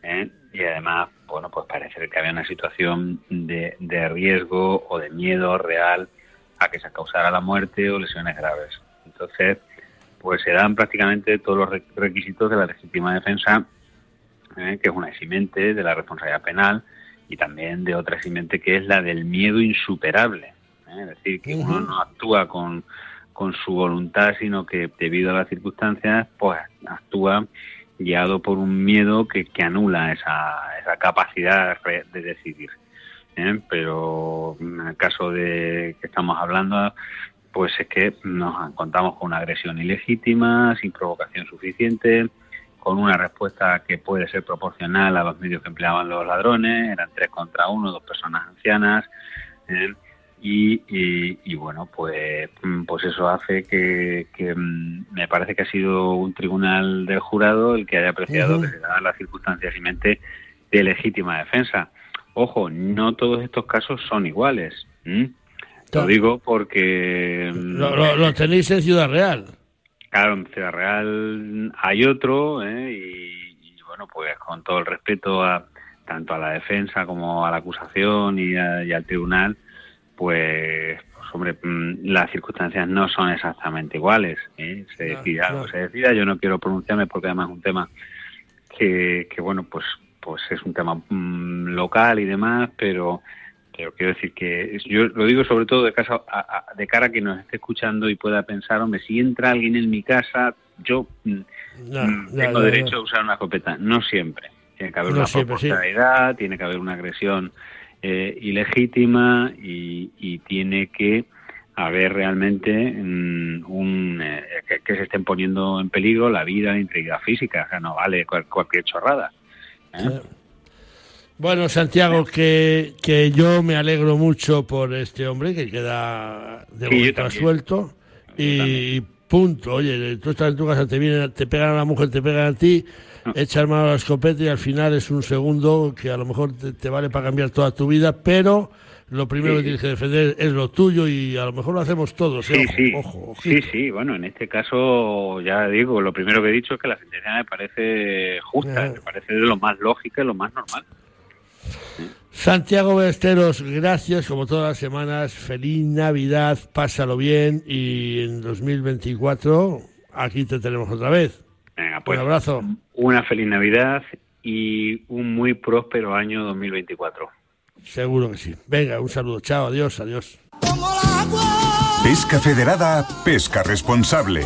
¿eh? y además, bueno, pues parece que había una situación de, de riesgo o de miedo real a que se causara la muerte o lesiones graves. Entonces, pues se dan prácticamente todos los re- requisitos de la legítima defensa, ¿eh? que es una eximente de la responsabilidad penal y también de otra eximente que es la del miedo insuperable. ¿eh? Es decir, que uno no actúa con, con su voluntad, sino que debido a las circunstancias, pues actúa guiado por un miedo que, que anula esa, esa capacidad de decidir. ¿eh? Pero en el caso de que estamos hablando, pues es que nos encontramos con una agresión ilegítima, sin provocación suficiente, con una respuesta que puede ser proporcional a los medios que empleaban los ladrones, eran tres contra uno, dos personas ancianas, ¿eh? y, y- y, bueno, pues, mm, pues eso hace que, que, mm, me parece que ha sido un tribunal del jurado el que haya apreciado Ujú. que se dan las circunstancias y mente de legítima defensa. Ojo, no todos estos casos son iguales. ¿m? Lo digo porque mm, Lo, lo- lo tenéis en Ciudad Real. Claro, en Ciudad Real hay otro, ¿eh? y, y, bueno, pues con todo el respeto a tanto a la defensa como a la acusación y, a- y al tribunal, pues, pues, hombre, mm, las circunstancias no son exactamente iguales. ¿eh? Se decida algo, se decida. Yo no quiero pronunciarme porque además es un tema que, que bueno, pues, pues es un tema mm, local y demás, pero pero quiero decir que yo lo digo sobre todo de, casa, a- a- de cara a quien nos esté escuchando y pueda pensar, hombre, si entra alguien en mi casa, yo mm, No, mm, ya, tengo ya, derecho ya. a usar una escopeta. No siempre. Tiene que haber No una siempre, sí. proporcionalidad, tiene que haber una agresión eh, ilegítima y, y tiene que haber realmente mm, un eh, que, que se estén poniendo en peligro la vida, la integridad física. O sea, no vale cual- cualquier chorrada. ¿eh? Bueno, Santiago, que, que yo me alegro mucho por este hombre que queda de Sí, momento también. suelto y punto. Oye, tú estás en tu casa, te vienen, te pegan a la mujer, te pegan a ti, Ah. echas mano a la escopeta y al final es un segundo que a lo mejor te, te vale para cambiar toda tu vida, pero lo primero Sí. que tienes que defender es lo tuyo y a lo mejor lo hacemos todos. ¿eh? Sí, Ojo, sí. ojo, sí, sí, bueno, en este caso ya digo, lo primero que he dicho es que la sentencia me parece justa, me parece de lo más lógica y lo más normal. Santiago Besteros, gracias como todas las semanas. Feliz Navidad, pásalo bien y en 2024 aquí te tenemos otra vez. Venga, pues Un abrazo. una feliz Navidad y un muy próspero año 2024. Seguro que sí. Venga, un saludo. Chao, adiós, adiós. Pesca Federada, pesca responsable.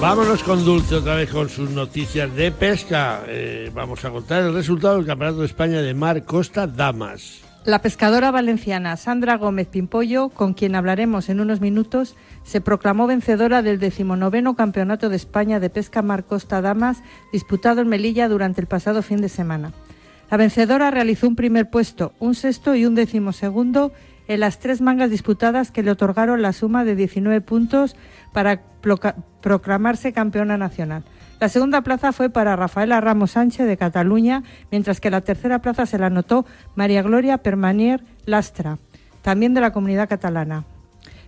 Vámonos con Dulce otra vez con sus noticias de pesca. Eh, vamos a contar el resultado del Campeonato de España de Mar Costa Damas. La pescadora valenciana Sandra Gómez Pimpollo, con quien hablaremos en unos minutos, se proclamó vencedora del decimonoveno Campeonato de España de Pesca Mar Costa Damas, disputado en Melilla durante el pasado fin de semana. La vencedora realizó un primer puesto, un sexto y un decimosegundo en las tres mangas disputadas que le otorgaron la suma de 19 puntos para proclamarse campeona nacional. La segunda plaza fue para Rafaela Ramos Sánchez de Cataluña, mientras que la tercera plaza se la anotó María Gloria Permanier Lastra, también de la comunidad catalana.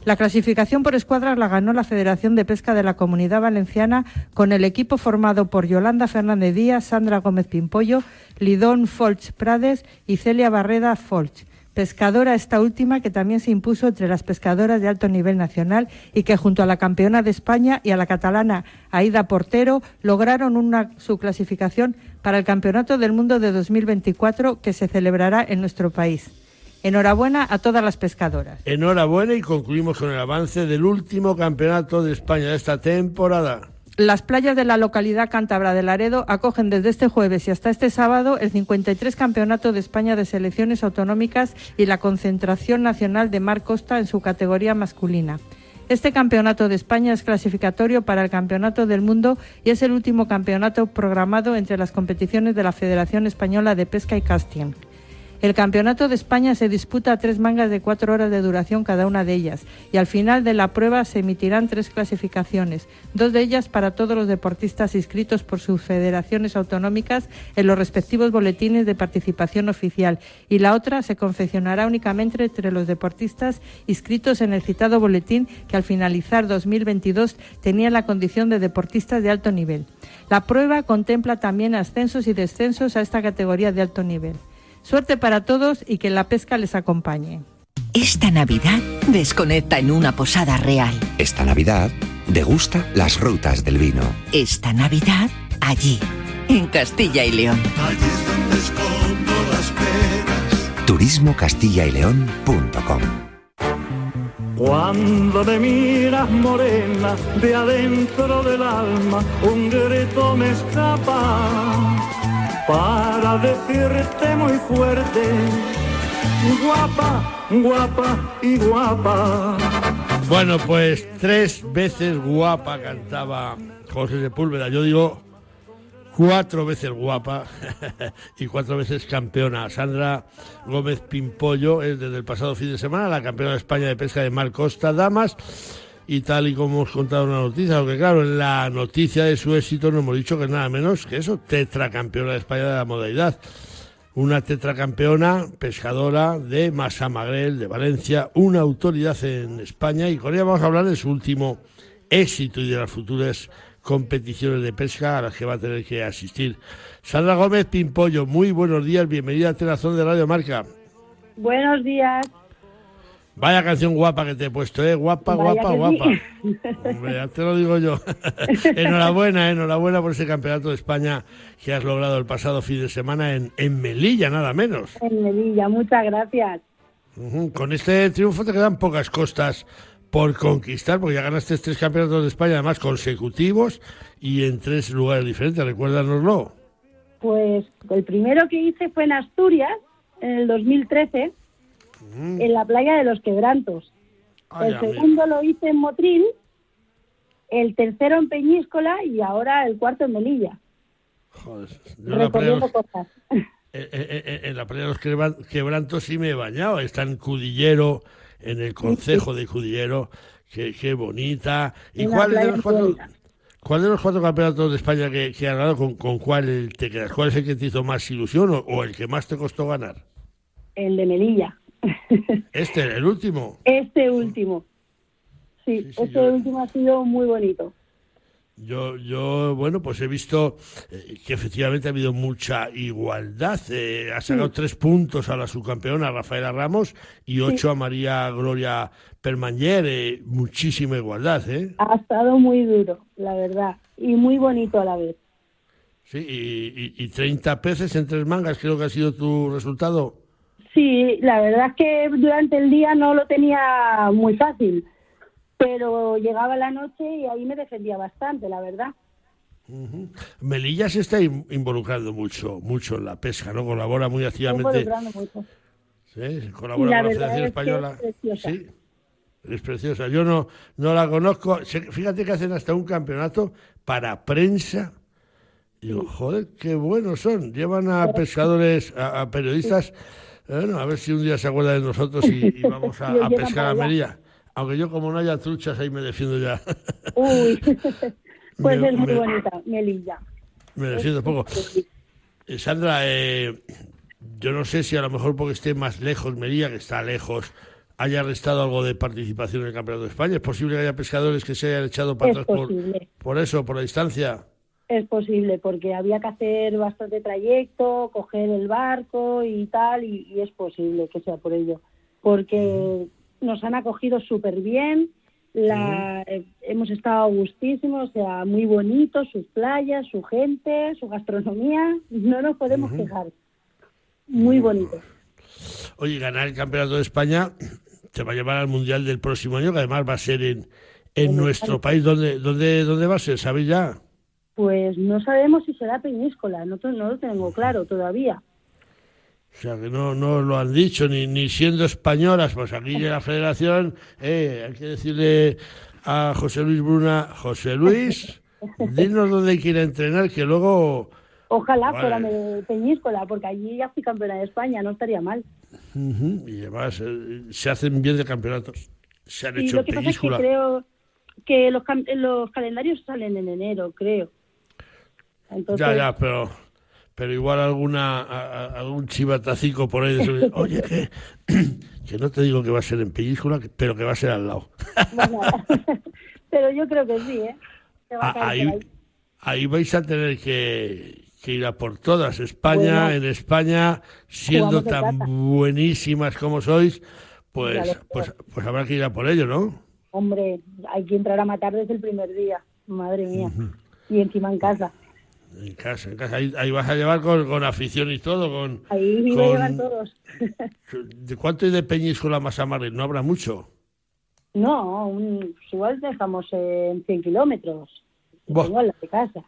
La clasificación por escuadras la ganó la Federación de Pesca de la Comunidad Valenciana con el equipo formado por Yolanda Fernández Díaz, Sandra Gómez Pimpollo, Lidón Folch Prades y Celia Barreda Folch. Pescadora esta última que también se impuso entre las pescadoras de alto nivel nacional y que junto a la campeona de España y a la catalana Aida Portero lograron una, su clasificación para el Campeonato del Mundo de 2024 que se celebrará en nuestro país. Enhorabuena a todas las pescadoras. Enhorabuena y concluimos con el avance del último Campeonato de España de esta temporada. Las playas de la localidad cántabra de Laredo acogen desde este jueves y hasta este sábado el 53 Campeonato de España de Selecciones Autonómicas y la Concentración Nacional de Mar Costa en su categoría masculina. Este Campeonato de España es clasificatorio para el Campeonato del Mundo y es el último campeonato programado entre las competiciones de la Federación Española de Pesca y Casting. El Campeonato de España se disputa a tres mangas de cuatro horas de duración cada una de ellas y al final de la prueba se emitirán tres clasificaciones, dos de ellas para todos los deportistas inscritos por sus federaciones autonómicas en los respectivos boletines de participación oficial y la otra se confeccionará únicamente entre los deportistas inscritos en el citado boletín que al finalizar 2022 tenían la condición de deportistas de alto nivel. La prueba contempla también ascensos y descensos a esta categoría de alto nivel. Suerte para todos y que la pesca les acompañe. Esta Navidad desconecta en una posada real. Esta Navidad degusta las rutas del vino. Esta Navidad allí, en Castilla y León. Turismocastillaileón.com Cuando me miras morena, de adentro del alma, un grito me escapa para decirte muy fuerte, guapa, guapa y guapa. Bueno, pues tres veces guapa cantaba José Sepúlveda. Yo digo cuatro veces guapa <laughs> y cuatro veces campeona. Sandra Gómez Pimpollo es desde el pasado fin de semana la campeona de España de pesca de Mar Costa Damas. Y tal y como hemos contado en la noticia, porque claro, en la noticia de su éxito no hemos dicho que nada menos que eso, tetracampeona de España de la modalidad. Una tetracampeona pescadora de Massamagrel, de Valencia, una autoridad en España, y con ella vamos a hablar de su último éxito y de las futuras competiciones de pesca a las que va a tener que asistir. Sandra Gómez Pimpollo, muy buenos días, bienvenida a Telazón de Radio Marca. Buenos días. Vaya canción guapa que te he puesto, ¿eh? Guapa, Vaya guapa, guapa. sí. <laughs> Hombre, ya te lo digo yo. <laughs> enhorabuena, enhorabuena por ese campeonato de España que has logrado el pasado fin de semana en, en Melilla, nada menos. En Melilla, muchas gracias. Con este triunfo te quedan pocas costas por conquistar, porque ya ganaste tres campeonatos de España, además consecutivos y en tres lugares diferentes. Recuérdanoslo. Pues el primero que hice fue en Asturias, en el 2013, en la playa de los Quebrantos. Ay, el segundo lo hice en Motril, el tercero en Peñíscola y ahora el cuarto en Melilla, Joder, yo la playa cosas. <laughs> Eh, eh, eh, en la playa de los Quebran- quebrantos sí me he bañado. Está en Cudillero, en el concejo de Cudillero. Qué, qué bonita. ¿Y Una cuál de, los cuatro, cuál de los cuatro campeonatos de España que, que has ganado, con, con cuál te quedas? ¿Cuál es el que te hizo más ilusión o, o el que más te costó ganar? El de Melilla. Este, el último. Este último. Sí, este último ha sido muy bonito. Yo, yo, bueno, pues he visto eh, que efectivamente ha habido mucha igualdad. Eh, ha sacado Sí. tres puntos a la subcampeona Rafaela Ramos y ocho a María Gloria Permañer. eh, muchísima igualdad, ¿eh? Ha estado muy duro, la verdad, y muy bonito a la vez. Sí, y, y, y 30 peces en tres mangas, creo que ha sido tu resultado. Sí, la verdad es que durante el día no lo tenía muy fácil, pero llegaba la noche y ahí me defendía bastante, la verdad. Melilla se está in- involucrando mucho, mucho en la pesca, ¿no? Colabora muy activamente. Mucho. Sí, colabora la con la Federación es que Española. es. Sí, es preciosa. Yo no, no la conozco. Fíjate que hacen hasta un campeonato para prensa. Y Digo, joder, qué buenos son. Llevan a pescadores, a, a periodistas. Bueno, a ver si un día se acuerda de nosotros y, y vamos <laughs> a, pescar a. Melilla. Aunque yo, como no haya truchas, ahí me defiendo ya. Uy, <laughs> <laughs> pues Me- es muy me- bonita, Melilla. Me defiendo poco. Eh, Sandra, eh, yo no sé si a lo mejor porque esté más lejos Melilla, que está lejos, haya restado algo de participación en el Campeonato de España. ¿Es posible que haya pescadores que se hayan echado para atrás por eso, por la distancia? Es posible, porque había que hacer bastante trayecto, coger el barco y tal, y, y es posible que sea por ello. Porque nos han acogido súper bien, la, eh, hemos estado gustísimos, o sea, muy bonitos, sus playas, su gente, su gastronomía, no nos podemos Ujú. quejar. Muy bonito. Oye, ganar el Campeonato de España te va a llevar al Mundial del próximo año, que además va a ser en, En En nuestro país, ¿dónde, dónde, ¿dónde va a ser? ¿Sabéis ya? Pues no sabemos si será Peñíscola, no, lo tengo claro todavía. O sea, que no, no lo han dicho, ni, ni siendo españolas, pues aquí de la federación, eh, hay que decirle a José Luis Bruna, José Luis, dinos dónde a entrenar, que luego... Ojalá Vale. fuera de Peñíscola, porque allí ya fui campeona de España, no estaría mal. Y además eh, se hacen bien de campeonatos, se han Y hecho lo que pasa es que creo que los, los calendarios salen en enero, creo. Entonces, Ya, ya, pero, pero igual alguna, a- a- algún chivatacico por ahí, de oye, que, <clears throat> que no te digo que va a ser en península, que- pero que va a ser al lado. bueno, <laughs> pero yo creo que sí, ¿eh? Va a Ah, ahí, ahí. ahí vais a tener que, que ir a por todas. España, Bueno. en España, siendo tan buenísimas como sois, pues, pues, pues habrá que ir a por ello, ¿no? Hombre, hay que entrar a matar desde el primer día, madre mía. Y encima en casa. En casa, en casa. Ahí, ahí vas a llevar con, con afición y todo, con... Ahí me con- llevan todos. <laughs> ¿De cuánto hay de Peñíscola más a Madrid? No habrá mucho. no, un, igual dejamos en 100 kilómetros. Tengo la de casa.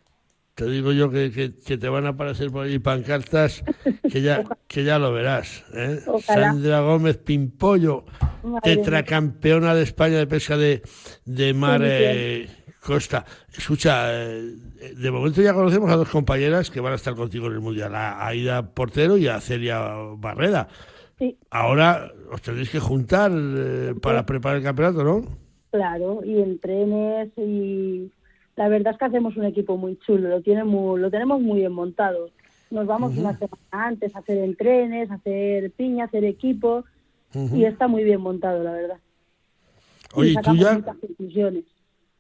Te digo yo que, que- que te van a aparecer por ahí pancartas que ya, <laughs> que ya lo verás. ¿eh? Sandra Gómez Pimpollo, Madre tetracampeona de España de pesca de, de mar eh, Costa. Escucha, eh, de momento ya conocemos a dos compañeras que van a estar contigo en el Mundial, a Aida Portero y a Celia Barreda. Sí. Ahora os tendréis que juntar eh, para preparar el campeonato, ¿no? Claro, y en trenes y la verdad es que hacemos un equipo muy chulo, lo tiene muy- lo tenemos muy bien montado. Nos vamos Ujú. una semana antes a hacer entrenes, a hacer piña, a hacer equipo y está muy bien montado, la verdad. Oye, y ¿y tú ya? conclusiones.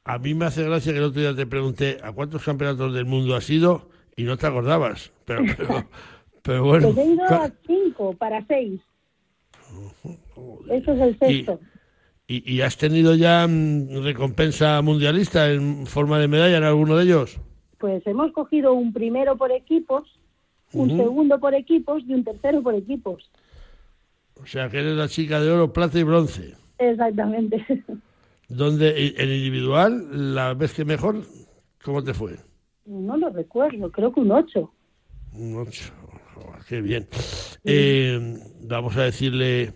A mí me hace gracia que el otro día te pregunté a cuántos campeonatos del mundo has ido y no te acordabas. Pero, <laughs> pero, pero bueno. Pues he ido a cinco para seis. Eso es el sexto. ¿Y, y has tenido ya mm, recompensa mundialista en forma de medalla en alguno de ellos? Pues hemos cogido un primero por equipos, un segundo por equipos y un tercero por equipos. O sea, que eres la chica de oro, plata y bronce. Exactamente. <laughs> ¿Dónde, y- en individual, la vez que mejor, cómo te fue? No lo recuerdo, creo que un ocho. Un ocho. Joder, qué bien. Eh, vamos a decirle,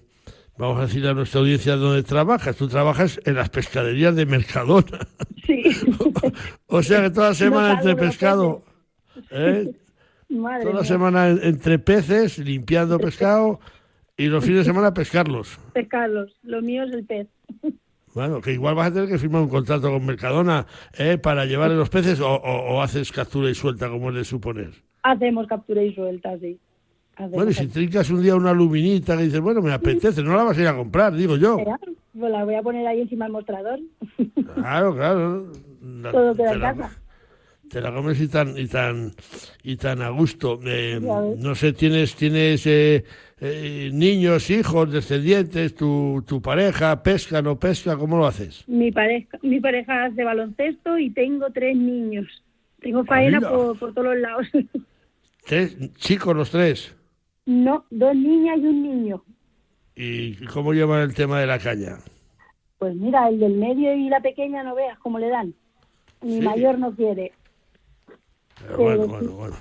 vamos a decirle a nuestra audiencia dónde trabajas. Tú trabajas en las pescaderías de Mercadona. Sí. <laughs> O sea que toda la semana salgo entre pescado, ¿eh? <laughs> Madre toda la semana en- entre peces, limpiando pescado y los fines de semana <laughs> pescarlos. Pescarlos. Lo mío es el pez. Bueno, que igual vas a tener que firmar un contrato con Mercadona ¿eh? para llevarle los peces o, o- o haces captura y suelta, como es de suponer. Hacemos captura y suelta, sí. Hacemos Bueno, y si trincas un día una luminita que dices, bueno, me apetece, no la vas a ir a comprar, digo yo. Pues la voy a poner ahí encima del mostrador. <laughs> Claro, claro. La- <laughs> Todo queda te en la- casa. te la comes y tan y tan y tan a gusto. Eh, no sé, tienes tienes eh, eh, niños, hijos, descendientes, tu, tu pareja pesca, no pesca, ¿cómo lo haces? Mi pareja, mi pareja hace baloncesto y tengo tres niños. Tengo faena por, por todos los lados. <laughs> Tres chicos los tres. no, dos niñas y un niño. ¿Y cómo llevan el tema de la caña? Pues mira, el del medio y la pequeña no veas cómo le dan. Mi Sí. mayor no quiere. Pero bueno, bueno, bueno.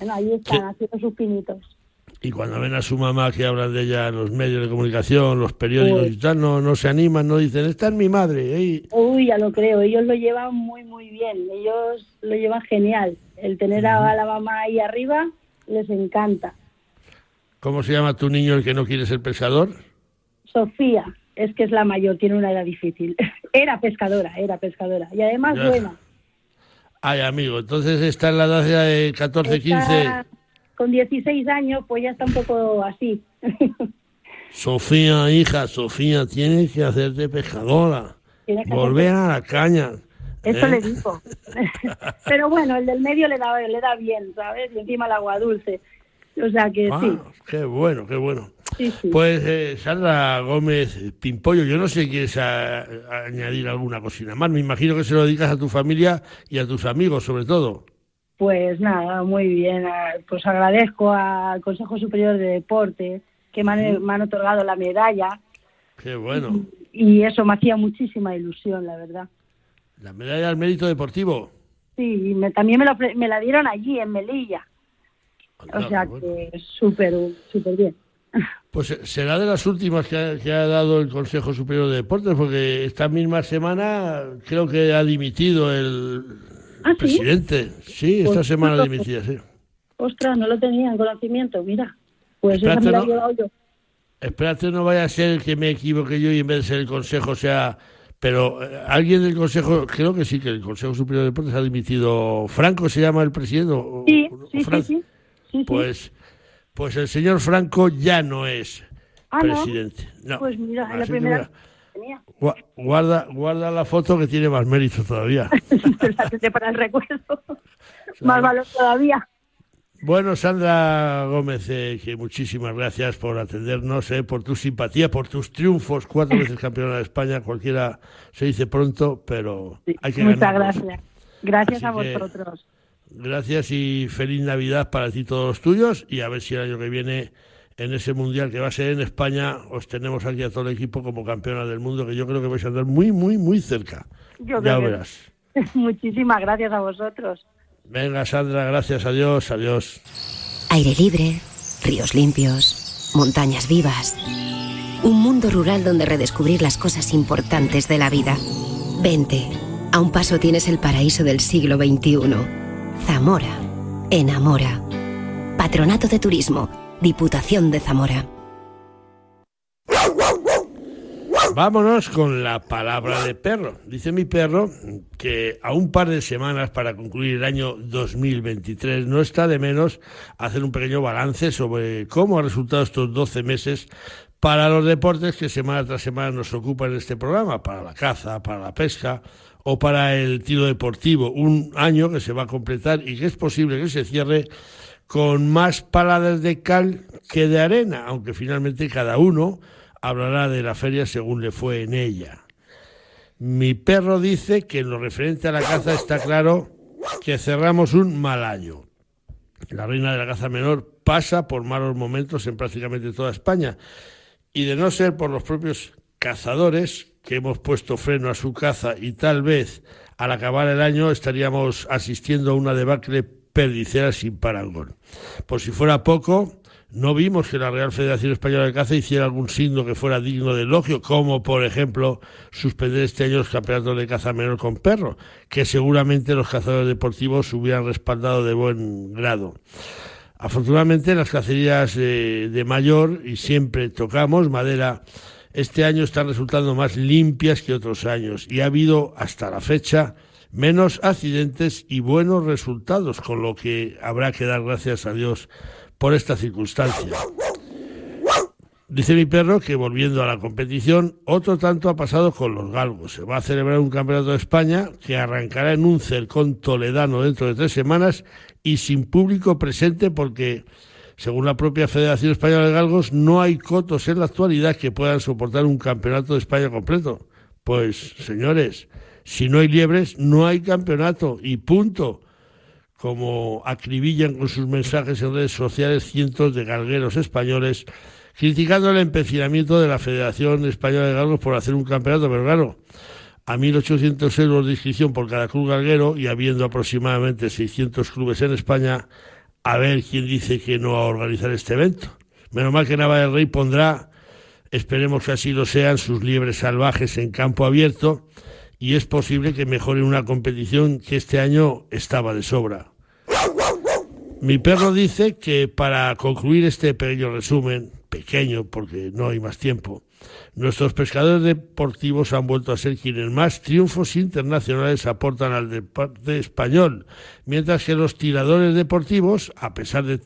Bueno, ahí están haciendo sus pinitos. Y cuando ven a su mamá que hablan de ella en los medios de comunicación, los periódicos y tal, no, no se animan, no dicen, esta es mi madre. ¿eh? Uy, ya lo creo. Ellos lo llevan muy, muy bien. Ellos lo llevan genial. El tener a la mamá ahí arriba les encanta. ¿Cómo se llama tu niño el que no quiere ser pescador? Sofía, es que es la mayor, tiene una edad difícil. <laughs> Era pescadora, era pescadora. Y además Ya. buena. Ay, amigo, entonces está en la edad de 14, 15. Con 16 años, pues ya está un poco así. <laughs> Sofía, hija, Sofía, tienes que hacerte pescadora. Que Volver a la caña. Eso ¿eh? le dijo. <laughs> Pero bueno, el del medio le da, le da bien, ¿sabes? Y encima el agua dulce. O sea que Ah, sí. qué bueno, qué bueno. Sí, sí. Pues eh, Sandra Gómez Pimpollo, yo no sé si quieres a- a añadir alguna cosina más. Me imagino que se lo dedicas a tu familia y a tus amigos, sobre todo. Pues nada, muy bien. Ah, Pues agradezco al Consejo Superior de Deporte que me han, me han otorgado la medalla Qué bueno. y eso me hacía muchísima ilusión, la verdad. La medalla al mérito deportivo. Sí, y me- también me, lo ofre- me la dieron allí, en Melilla. O sea que súper, súper bien. <laughs> Pues eh, será de las últimas que ha, que ha dado el Consejo Superior de Deportes, porque esta misma semana creo que ha dimitido el ¿Ah, presidente. Sí, esta Pues, semana pues, dimitía, sí. Ostras, no lo tenía en conocimiento, mira. Pues esa me la no- he llevado yo. Espérate, no vaya a ser que me equivoque yo y en vez de ser el Consejo sea... Pero eh, alguien del Consejo, creo que sí, que el Consejo Superior de Deportes ha dimitido. ¿Franco se llama el presidente? o- Sí, sí, Fran- sí. Pues, pues el señor Franco ya no es Ah, ¿no? presidente. No. Pues mira, la primera mira, tenía. guarda, guarda la foto que tiene más mérito todavía. <laughs> Para el recuerdo. Más valor todavía. Bueno, Sandra Gómez, eh, que muchísimas gracias por atendernos, eh, por tu simpatía, por tus triunfos, cuatro <laughs> veces campeona de España, cualquiera se dice pronto, pero hay que Muchas gracias. Gracias Así a vosotros. Gracias y feliz Navidad para ti y todos los tuyos y a ver si el año que viene en ese mundial que va a ser en España os tenemos aquí a todo el equipo como campeona del mundo que yo creo que vais a andar muy muy muy cerca. Yo ya verás. <laughs> Muchísimas gracias a vosotros. Venga Sandra, gracias, adiós, adiós. Aire libre, ríos limpios, montañas vivas. Un mundo rural donde redescubrir las cosas importantes de la vida. Vente, a un paso tienes el paraíso del siglo XXI. Zamora, enamora. Patronato de Turismo, Diputación de Zamora. Vámonos con la palabra de perro. Dice mi perro que a un par de semanas para concluir el año 2023 no está de menos hacer un pequeño balance sobre cómo ha resultado estos 12 meses para los deportes que semana tras semana nos ocupan en este programa, para la caza, para la pesca o para el tiro deportivo. Un año que se va a completar y que es posible que se cierre con más paladas de cal que de arena, aunque finalmente cada uno hablará de la feria según le fue en ella. Mi perro dice que en lo referente a la caza está claro que cerramos un mal año. La reina de la caza menor pasa por malos momentos en prácticamente toda España y de no ser por los propios cazadores que hemos puesto freno a su caza y tal vez al acabar el año estaríamos asistiendo a una debacle perdicera sin parangón. Por si fuera poco, no vimos que la Real Federación Española de Caza hiciera algún signo que fuera digno de elogio, como por ejemplo suspender este año los campeonatos de caza menor con perro, que seguramente los cazadores deportivos hubieran respaldado de buen grado. Afortunadamente las cacerías eh, de mayor, y siempre tocamos madera, este año están resultando más limpias que otros años y ha habido hasta la fecha menos accidentes y buenos resultados, con lo que habrá que dar gracias a Dios por esta circunstancia. Dice mi perro que volviendo a la competición, otro tanto ha pasado con los galgos. Se va a celebrar un campeonato de España que arrancará en un cercón toledano dentro de tres semanas y sin público presente porque, según la propia Federación Española de Galgos, no hay cotos en la actualidad que puedan soportar un campeonato de España completo. Pues, señores, si no hay liebres, no hay campeonato. Y punto. Como acribillan con sus mensajes en redes sociales cientos de galgueros españoles, criticando el empecinamiento de la Federación Española de Galgos por hacer un campeonato, pero claro, a 1.800 euros de inscripción por cada club galguero y habiendo aproximadamente 600 clubes en España, a ver quién dice que no va a organizar este evento. Menos mal que Nava del Rey pondrá, esperemos que así lo sean, sus liebres salvajes en campo abierto y es posible que mejore una competición que este año estaba de sobra. Mi perro dice que para concluir este pequeño resumen, pequeño porque no hay más tiempo, nuestros pescadores deportivos han vuelto a ser quienes más triunfos internacionales aportan al deporte español, mientras que los tiradores deportivos, a pesar de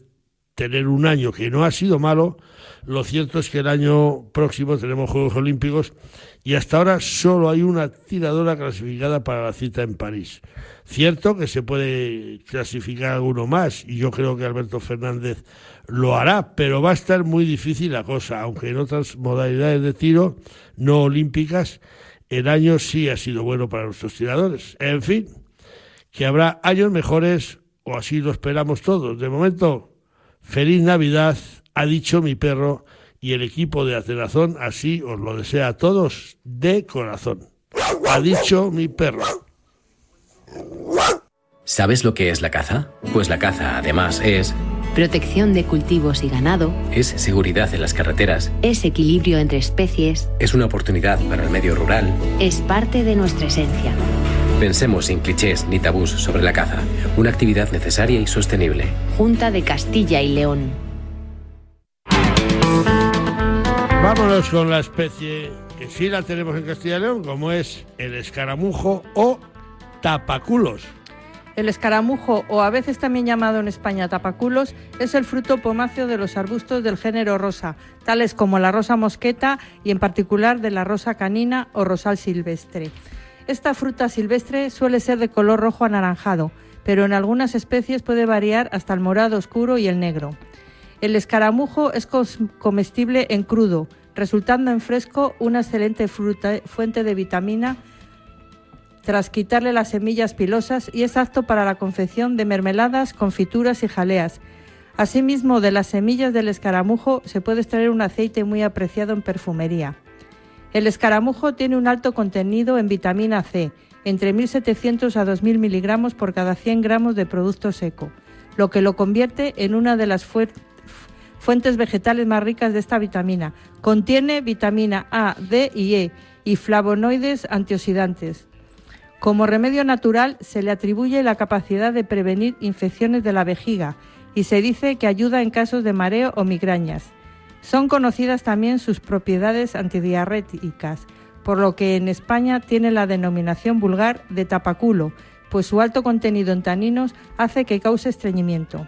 tener un año que no ha sido malo, lo cierto es que el año próximo tenemos Juegos Olímpicos y hasta ahora solo hay una tiradora clasificada para la cita en París. Cierto que se puede clasificar alguno más y yo creo que Alberto Fernández lo hará, pero va a estar muy difícil la cosa, aunque en otras modalidades de tiro no olímpicas el año sí ha sido bueno para nuestros tiradores. En fin, que habrá años mejores o así lo esperamos todos. De momento, feliz Navidad, ha dicho mi perro y el equipo de Atenazón así os lo desea a todos de corazón. Ha dicho mi perro. ¿Sabes lo que es la caza? Pues la caza, además, es Protección de cultivos y ganado. es seguridad en las carreteras, Es equilibrio entre especies. es una oportunidad para el medio rural. Es parte de nuestra esencia. Pensemos sin clichés ni tabús sobre la caza, una actividad necesaria y sostenible. Junta de Castilla y León. Vámonos con la especie que sí la tenemos en Castilla y León, como es el escaramujo o tapaculos. El escaramujo, o a veces también llamado en España tapaculos, es el fruto pomáceo de los arbustos del género rosa, tales como la rosa mosqueta y en particular de la rosa canina o rosal silvestre. Esta fruta silvestre suele ser de color rojo anaranjado, pero en algunas especies puede variar hasta el morado oscuro y el negro. El escaramujo es comestible en crudo, resultando en fresco una excelente fruta- fuente de vitamina tras quitarle las semillas pilosas y es apto para la confección de mermeladas, confituras y jaleas. Asimismo, de las semillas del escaramujo se puede extraer un aceite muy apreciado en perfumería. El escaramujo tiene un alto contenido en vitamina C, entre 1.700 a 2.000 miligramos por cada 100 gramos de producto seco, lo que lo convierte en una de las fuentes vegetales más ricas de esta vitamina. Contiene vitamina A, D y E y flavonoides antioxidantes. Como remedio natural se le atribuye la capacidad de prevenir infecciones de la vejiga y se dice que ayuda en casos de mareo o migrañas. Son conocidas también sus propiedades antidiarréticas, por lo que en España tiene la denominación vulgar de tapaculo, pues su alto contenido en taninos hace que cause estreñimiento.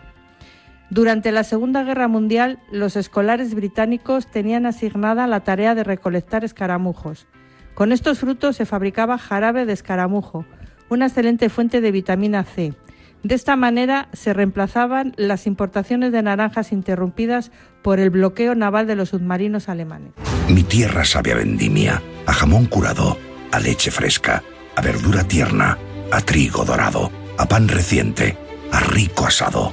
Durante la Segunda Guerra Mundial, los escolares británicos tenían asignada la tarea de recolectar escaramujos. Con estos frutos se fabricaba jarabe de escaramujo, una excelente fuente de vitamina C. De esta manera se reemplazaban las importaciones de naranjas interrumpidas por el bloqueo naval de los submarinos alemanes. Mi tierra sabe a vendimia, a jamón curado, a leche fresca, a verdura tierna, a trigo dorado, a pan reciente, a rico asado.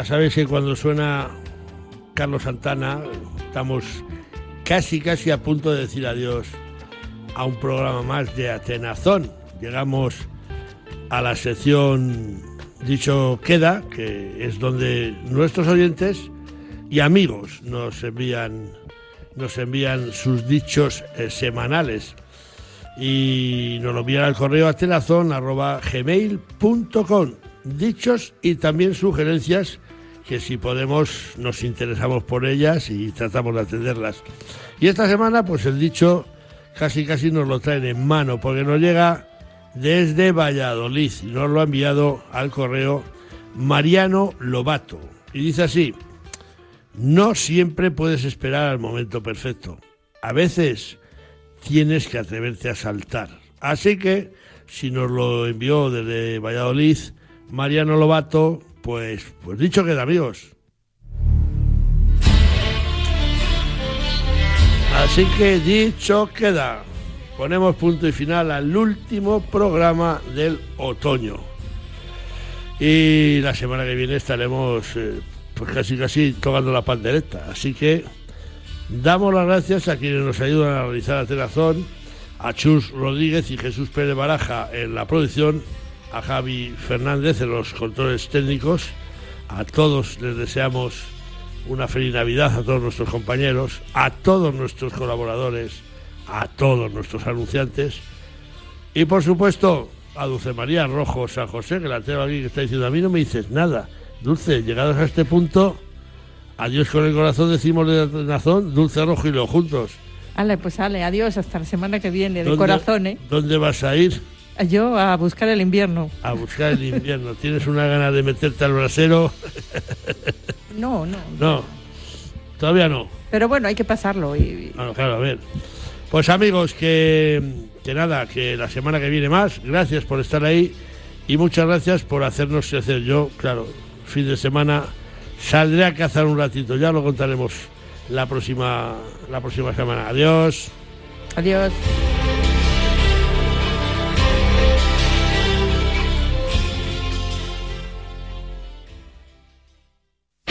Ya sabéis que cuando suena Carlos Santana estamos casi casi a punto de decir adiós a un programa más de Atenazón. Llegamos a la sección Dicho Queda, que es donde nuestros oyentes y amigos nos envían nos envían sus dichos eh, semanales y nos lo envían al correo atenazón@gmail.com dichos y también sugerencias que si podemos nos interesamos por ellas y tratamos de atenderlas. Y esta semana pues el dicho casi casi nos lo traen en mano porque nos llega desde Valladolid nos lo ha enviado al correo Mariano Lobato y dice así: No siempre puedes esperar al momento perfecto. A veces tienes que atreverte a saltar. Así que si nos lo envió desde Valladolid Mariano Lobato, pues, pues dicho queda, amigos. Así que dicho queda. Ponemos punto y final al último programa del otoño. Y la semana que viene estaremos eh, pues casi casi tocando la pandereta. Así que damos las gracias a quienes nos ayudan a realizar la telazón, a Chus Rodríguez y Jesús Pérez Baraja en la producción, a Javi Fernández en los controles técnicos. A todos les deseamos una feliz Navidad, a todos nuestros compañeros, a todos nuestros colaboradores, a todos nuestros anunciantes y por supuesto a Dulce María Rojo San José, que la tengo aquí que está diciendo, a mí no me dices nada. Dulce, llegados a este punto, adiós con el corazón, decimos de Nazón, Dulce Rojo y Leo juntos. Ale, pues ale, adiós, hasta la semana que viene, de ¿Dónde- corazón, ¿eh? ¿Dónde vas a ir? Yo a buscar el invierno. A buscar el invierno. ¿Tienes una gana de meterte al brasero? No, no. No. Todavía no. Pero bueno, hay que pasarlo. Y, Claro, claro, a ver. Pues amigos, que, que nada, que la semana que viene más. Gracias por estar ahí y muchas gracias por hacernos crecer. Yo, claro, fin de semana saldré a cazar un ratito. Ya lo contaremos la próxima, la próxima semana. Adiós. Adiós.